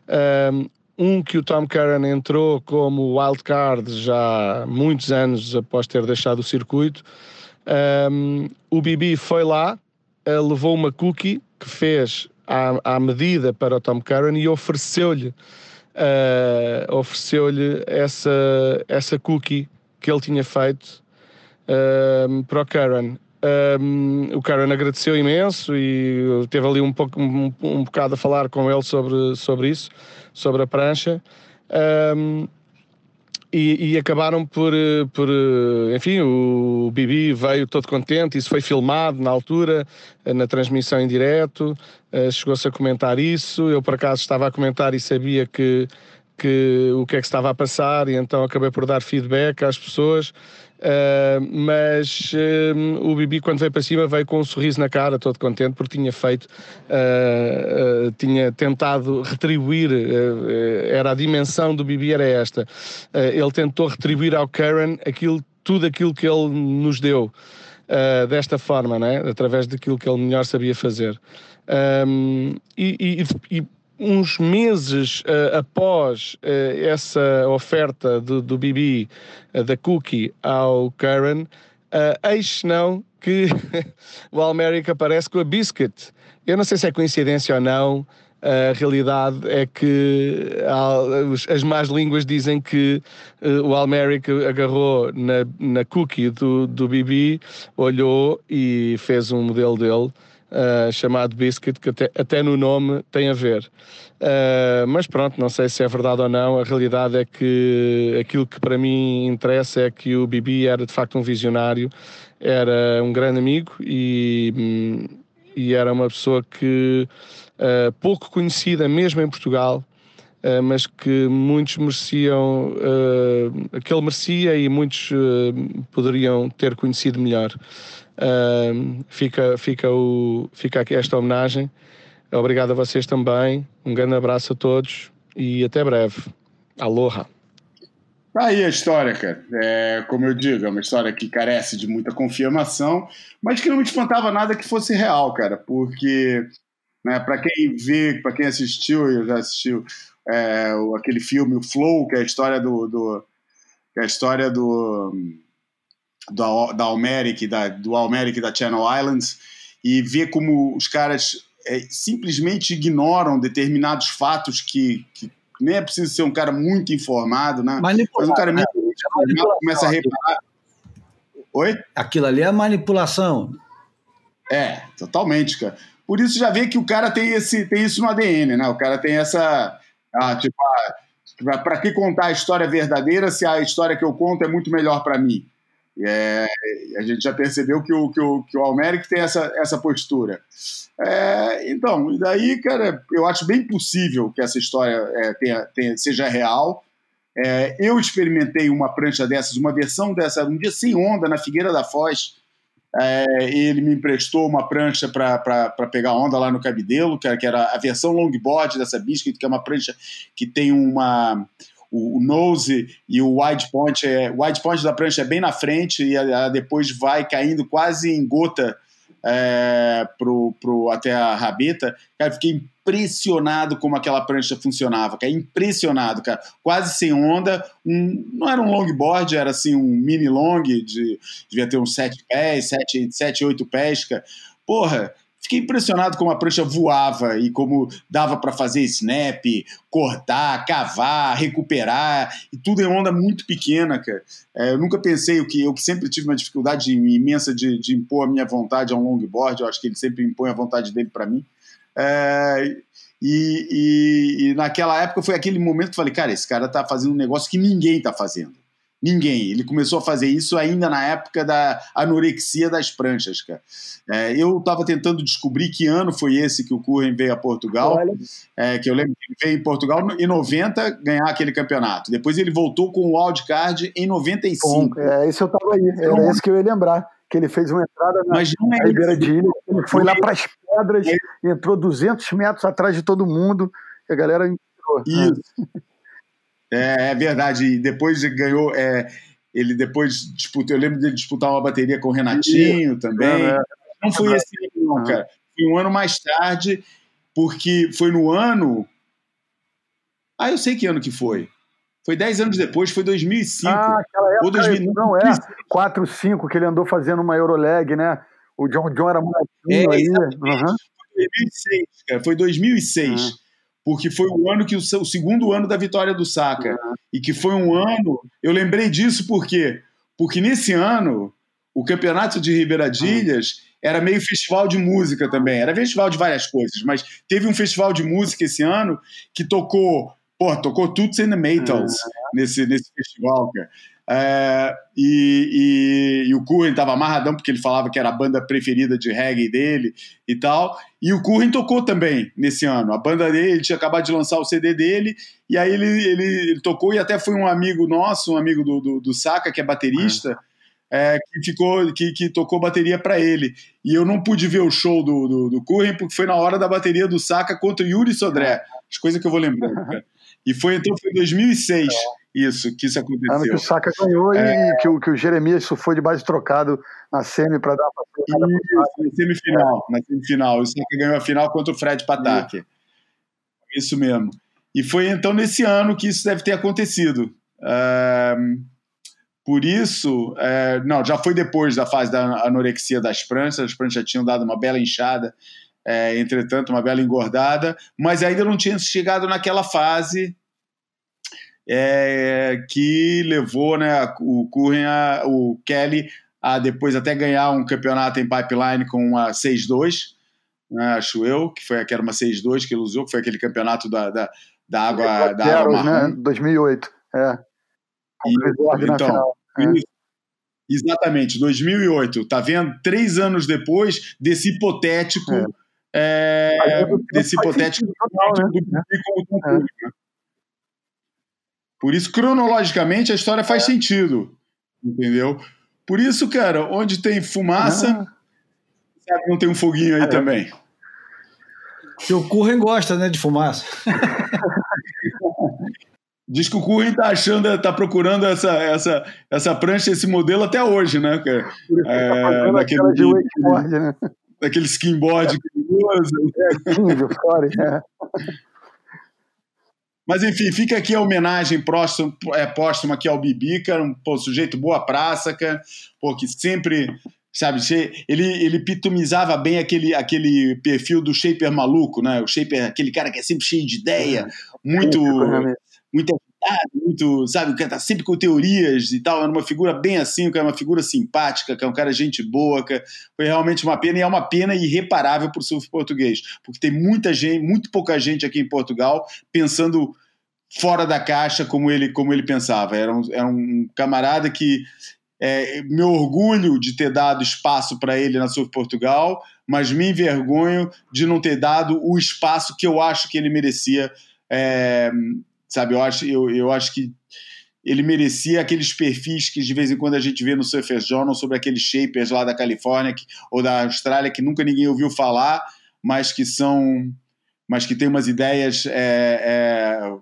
um, eh, um que o Tom Curran entrou como wildcard já muitos anos após ter deixado o circuito. Um, eh, o Bibi foi lá, uh, levou uma cookie que fez à, à medida para o Tom Curran e ofereceu-lhe uh, ofereceu-lhe essa, essa cookie que ele tinha feito uh, para o Karen. Um, o Karen agradeceu imenso e teve ali um, pouco, um, um bocado a falar com ele sobre, sobre isso, sobre a prancha. Um, e, e, acabaram por, por, enfim, o Bibi veio todo contente, isso foi filmado na altura, na transmissão em direto, chegou-se a comentar isso, eu por acaso estava a comentar e sabia que, que o que é que estava a passar e então acabei por dar feedback às pessoas Uh, mas uh, o Bibi, quando veio para cima, veio com um sorriso na cara, todo contente, porque tinha feito, uh, tinha tentado retribuir, era a dimensão do Bibi, era esta. ele tentou retribuir ao Karen aquilo, tudo aquilo que ele nos deu. desta forma, né? através daquilo que ele melhor sabia fazer. Um, e, e, e uns meses uh, após uh, essa oferta do, do uh, da Cookie, ao Karen, uh, eis não que o Almeric aparece com a Biscuit. Eu não sei se é coincidência ou não, A realidade é que as más línguas dizem que o Almeric agarrou na, na cookie do, do olhou e fez um modelo dele uh, chamado Biscuit, que até, até, no nome tem a ver. Uh, mas pronto, não sei se é verdade ou não. A realidade é que aquilo que para mim interessa é que o Bibi era de facto um visionário, era um grande amigo e, hum, e era uma pessoa que uh, pouco conhecida mesmo em Portugal, uh, mas que muitos mereciam, uh, que ele merecia e muitos poderiam ter conhecido melhor. Fica, fica, o, fica aqui esta homenagem. Obrigado a vocês também. Um grande abraço a todos e até breve. Aloha! Tá aí a história, cara. É, como eu digo, é uma história que carece de muita confirmação, mas que não me espantava nada que fosse real, cara, porque né, para quem vê, para quem assistiu, eu já assistiu é, aquele filme, o Flow, que é a história do, do é a história do, do da Almeric, da, do Almeric da Channel Islands, e vê como os caras é, simplesmente ignoram determinados fatos que, que nem é preciso ser um cara muito informado, né? Mas um cara muito né? informado começa a reparar. Oi? Aquilo ali é manipulação. É, totalmente, cara. Por isso já vê que o cara tem, esse, tem isso no ADN, né? O cara tem essa. Ah, tipo, ah, para que contar a história verdadeira se a história que eu conto é muito melhor para mim? É, a gente já percebeu que o, que o, que o Almeric tem essa, essa postura. É, então, e daí, cara, eu acho bem possível que essa história é, tenha, tenha, seja real. É, eu experimentei uma prancha dessas, uma versão dessa, um dia sem onda, na Figueira da Foz. É, ele me emprestou uma prancha para pegar onda lá no Cabidelo, que era, que era a versão longboard dessa Biscuit, que é uma prancha que tem uma o, nose e o wide point, é, o wide point da prancha é bem na frente e ela depois vai caindo quase em gota é, pro, pro, até a rabeta. Cara, fiquei impressionado como aquela prancha funcionava, cara, impressionado, cara, quase sem onda, um, não era um longboard, era assim um mini long, de, devia ter uns 7 pés, 7, 7 8 pés, cara. porra, Fiquei impressionado como a prancha voava e como dava para fazer snap, cortar, cavar, recuperar, e tudo em onda muito pequena, cara. É, eu nunca pensei, o que eu que sempre tive uma dificuldade imensa de, de, impor a minha vontade a um longboard, eu acho que ele sempre impõe a vontade dele para mim. É, e, e, e, naquela época foi aquele momento que eu falei, cara, esse cara tá fazendo um negócio que ninguém tá fazendo. Ninguém. Ele começou a fazer isso ainda na época da anorexia das pranchas, cara. É, eu estava tentando descobrir que ano foi esse que o Curren veio a Portugal. É, que eu lembro que ele veio em Portugal em 90 ganhar aquele campeonato. Depois ele voltou com o wildcard em 95. Bom, é, esse eu estava aí. Era então, esse que eu ia lembrar. Que ele fez uma entrada na, não é Ribeira de Ilha. Ele foi lá para as pedras, é. entrou 200 metros atrás de todo mundo. E a galera entrou. Né? Isso. É, é verdade. E depois ganhou. É, ele depois disputou. Eu lembro dele disputar uma bateria com o Renatinho e, também. É, não foi esse ano, não, cara. Foi um ano mais tarde, porque foi no ano. Ah, eu sei que ano que foi. Foi 10 anos depois, foi 2005. Ah, aquela época, ou 2009. Não, é. 4, 5, que ele andou fazendo uma Euroleg, né? O John John era molequinho é, aí. Uhum. Foi 2006, cara. Foi 2006. Uhum porque foi o ano que o, o segundo ano da vitória do Saka uhum. e que foi um ano. Eu lembrei disso porque porque nesse ano o campeonato de Ribeiradilhas uhum. era meio festival de música também. Era festival de várias coisas, mas teve um festival de música esse ano que tocou, pô, tocou Toots and the Maytals uhum. nesse nesse festival, cara. É, e, e, e, o Curren estava amarradão porque ele falava que era a banda preferida de reggae dele e tal. E o Curren tocou também nesse ano. A banda dele, ele tinha acabado de lançar o CD dele, e aí ele, ele, ele tocou, e até foi um amigo nosso, um amigo do, do, do Saka, que é baterista. É, que ficou que, que tocou bateria para ele e eu não pude ver o show do, do, do Curren porque foi na hora da bateria do Saka contra o Yuri Sodré as coisas que eu vou lembrar e foi então foi 2006 isso, que isso aconteceu. Ano que o Saka ganhou é... e que o, que o Jeremias foi de base trocado na semi para dar Isso, na semifinal, na semifinal. O Saka ganhou a final contra o Fred Pataki. Isso. isso mesmo. E foi então nesse ano que isso deve ter acontecido. por isso, é, não, já foi depois da fase da anorexia das pranchas, as pranchas já tinham dado uma bela inchada é, entretanto, uma bela engordada, mas ainda não tinha chegado naquela fase é, que levou né, o Curren, a, o Kelly, a depois até ganhar um campeonato em pipeline com uma 6-2, né, acho eu, que foi que era uma 6-2 que ele usou, que foi aquele campeonato da, da, da água, da água marrom. Né? 2008, é. E, então, é. Exatamente, 2008. Tá vendo? Três anos depois desse hipotético. É. É, desse hipotético. Total, né? É. Né? Por isso, cronologicamente, a história faz é. sentido. Entendeu? Por isso, cara, onde tem fumaça, sabe, não tem um foguinho aí é. também. Que o Curren gosta, né, de fumaça. Diz que o Curren tá achando, tá procurando essa, essa, essa prancha, esse modelo até hoje, né? Que, é, naquele, de wakeboard, né? Daquele skinboard que ele usa. É, é. Mas enfim, fica aqui a homenagem próxima, é, póstuma aqui ao Bibi, cara, um pô, sujeito boa praça, cara, pô, que sempre, sabe, ele, ele pitumizava bem aquele, aquele perfil do shaper maluco, né? O shaper, aquele cara que é sempre cheio de ideia, é. muito muito agitado, muito, sabe, o cara tá sempre com teorias e tal, era uma figura bem assim, que é uma figura simpática, que é um cara gente boa, que foi realmente uma pena, e é uma pena irreparável para o surf português, porque tem muita gente, muito pouca gente aqui em Portugal pensando fora da caixa como ele, como ele pensava, era um, era um camarada que é, meu orgulho de ter dado espaço para ele na Surf Portugal, mas me envergonho de não ter dado o espaço que eu acho que ele merecia é, sabe? Eu acho, eu, eu acho que ele merecia aqueles perfis que de vez em quando a gente vê no Surfer Journal sobre aqueles shapers lá da Califórnia que, ou da Austrália que nunca ninguém ouviu falar, mas que são, mas que tem umas ideias é, é,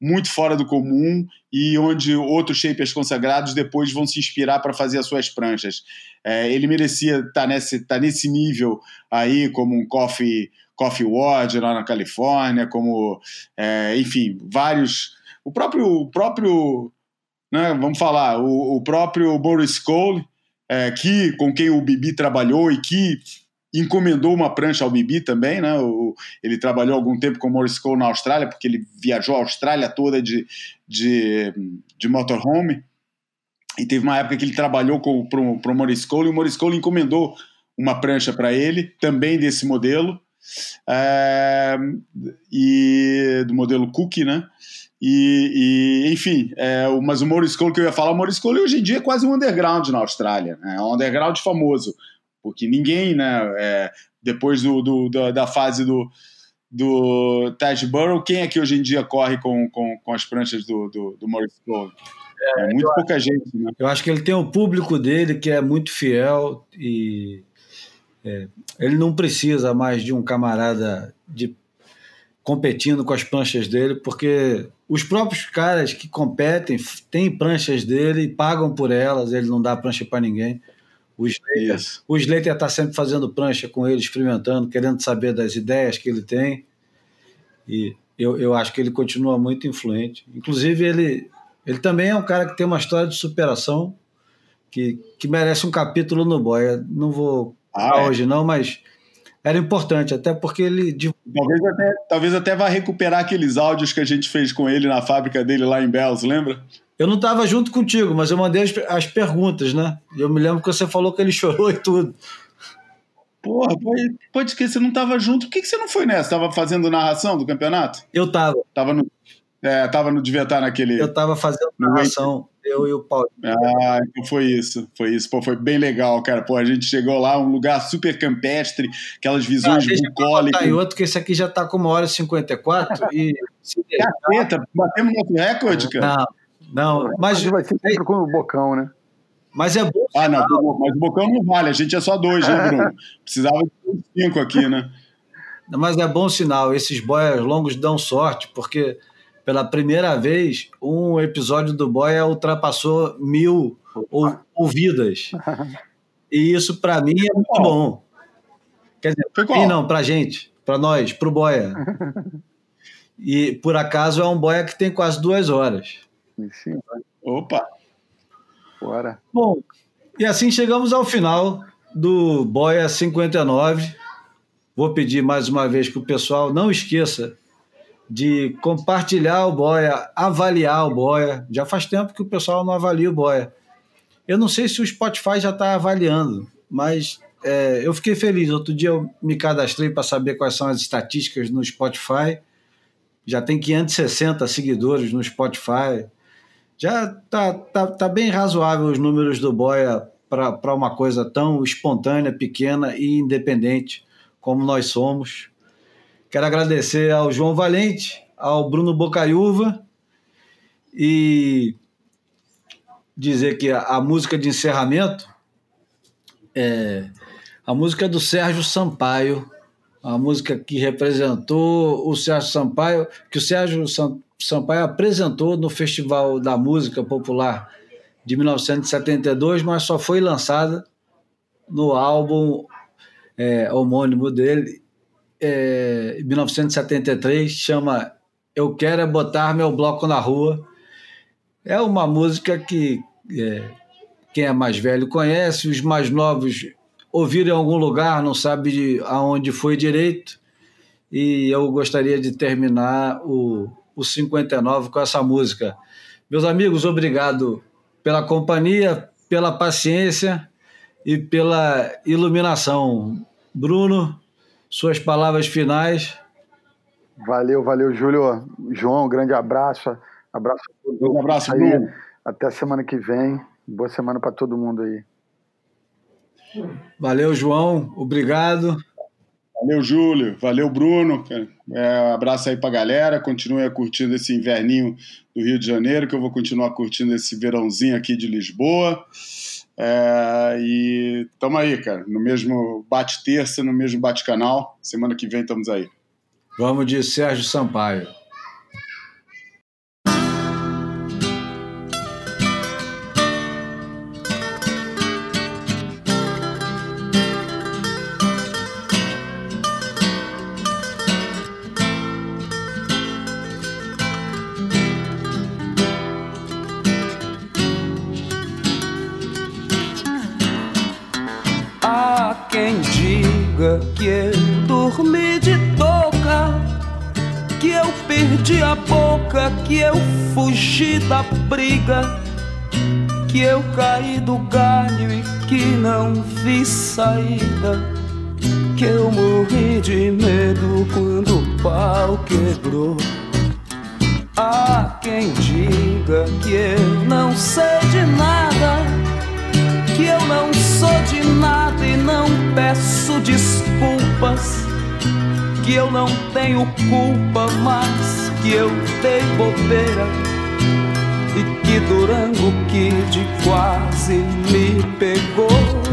muito fora do comum e onde outros shapers consagrados depois vão se inspirar para fazer as suas pranchas. É, ele merecia estar tá nesse, tá nesse nível aí como um coffee Coffee Ward lá na Califórnia, como, é, enfim, vários. O próprio, o próprio né, vamos falar, o, o próprio Boris Cole, é, que, com quem o Bibi trabalhou e que encomendou uma prancha ao Bibi também, né? O, ele trabalhou algum tempo com o Morris Cole na Austrália, porque ele viajou a Austrália toda de, de, de motorhome. E teve uma época que ele trabalhou para o Morris Cole e o Morris Cole encomendou uma prancha para ele, também desse modelo é, e do modelo Cookie, né? E, e enfim, é, mas o Morris Cole que eu ia falar, o Morris Cole hoje em dia é quase um underground na Austrália, né? é um underground famoso, porque ninguém, né, é, depois do, do, da fase do, do Ted Burrow, quem é que hoje em dia corre com, com, com as pranchas do, do, do Morris Cole? É, é muito pouca acho, gente, né? Eu acho que ele tem o público dele que é muito fiel e é, ele não precisa mais de um camarada de competindo com as pranchas dele, porque os próprios caras que competem têm pranchas dele e pagam por elas, ele não dá prancha para ninguém. O Slater, o Slater está sempre fazendo prancha com ele, experimentando, querendo saber das ideias que ele tem. E eu, eu acho que ele continua muito influente. Inclusive, ele, ele também é um cara que tem uma história de superação que, que merece um capítulo no Boia. Não vou ah, é. hoje não, mas era importante, até porque ele. Talvez até, talvez até vá recuperar aqueles áudios que a gente fez com ele na fábrica dele lá em Bells, lembra? Eu não estava junto contigo, mas eu mandei as, as perguntas, né? E eu me lembro que você falou que ele chorou e tudo. Porra, pode, pode esquecer, você não estava junto. Por que, que você não foi nessa? Estava fazendo narração do campeonato? Eu estava. Tava no. É, tava no. Devia estar naquele. Eu estava fazendo narração eu e o Paulo. Ah, então foi isso, foi isso. Pô, foi bem legal, cara. Pô, a gente chegou lá, um lugar super campestre, aquelas visões ah, bucólicas. E outro que esse aqui já tá com uma hora e 54 e... Caceta, batemos nosso recorde, cara. Não, não, mas... Vai ser sempre com o Bocão, né? Mas é bom. Ah, não, mas o Bocão não vale, a gente é só dois, né, Bruno? Precisava de cinco aqui, né? Mas é bom sinal, esses boias longos dão sorte, porque pela primeira vez, um episódio do Boia ultrapassou mil ou, ouvidas. E isso, para mim, é muito bom. Quer dizer, para mim não, para gente, para nós, para o Boia. E, por acaso, é um Boia que tem quase duas horas. Opa! Bora. Bom, e assim chegamos ao final do Boia 59. vou pedir mais uma vez para o pessoal, não esqueça de compartilhar o Boia, avaliar o Boia. Já faz tempo que o pessoal não avalia o Boia. Eu não sei se o Spotify já está avaliando, mas é, eu fiquei feliz. Outro dia eu me cadastrei para saber quais são as estatísticas no Spotify. Já tem 560 seguidores no Spotify. Já tá, tá, tá bem razoável os números do Boia para uma coisa tão espontânea, pequena e independente como nós somos. Quero agradecer ao João Valente, ao Bruno Bocaiúva e dizer que a, a música de encerramento é a música do Sérgio Sampaio, a música que representou o Sérgio Sampaio, que o Sérgio Sampaio apresentou no Festival da Música Popular de 1972, mas só foi lançada no álbum é, homônimo dele, é, 1973, chama Eu Quero é Botar Meu Bloco na Rua. É uma música que é, quem é mais velho conhece, os mais novos ouviram em algum lugar, não sabe de aonde foi direito. E eu gostaria de terminar o, o 59 com essa música. Meus amigos, obrigado pela companhia, pela paciência e pela iluminação. Bruno, suas palavras finais. Valeu, valeu, Júlio. João, um grande abraço. Abraço a todos. Um abraço, aí. Bruno. Até semana que vem. Boa semana para todo mundo aí. Valeu, João. Obrigado. Valeu, Júlio. Valeu, Bruno. É, abraço aí pra galera. Continue curtindo esse inverninho do Rio de Janeiro, que eu vou continuar curtindo esse verãozinho aqui de Lisboa. É, e tamo aí, cara, no mesmo bate-terça, no mesmo bate-canal. Semana que vem estamos aí. Vamos de Sérgio Sampaio. Que eu dormi de toca, que eu perdi a boca, que eu fugi da briga, que eu caí do galho e que não vi saída, que eu morri de medo quando o pau quebrou. Há quem diga que eu não sei de nada, que eu não sou de nada e não peço desculpas. Que eu não tenho culpa, mas que eu dei bobeira. E que Durango Kid quase me pegou.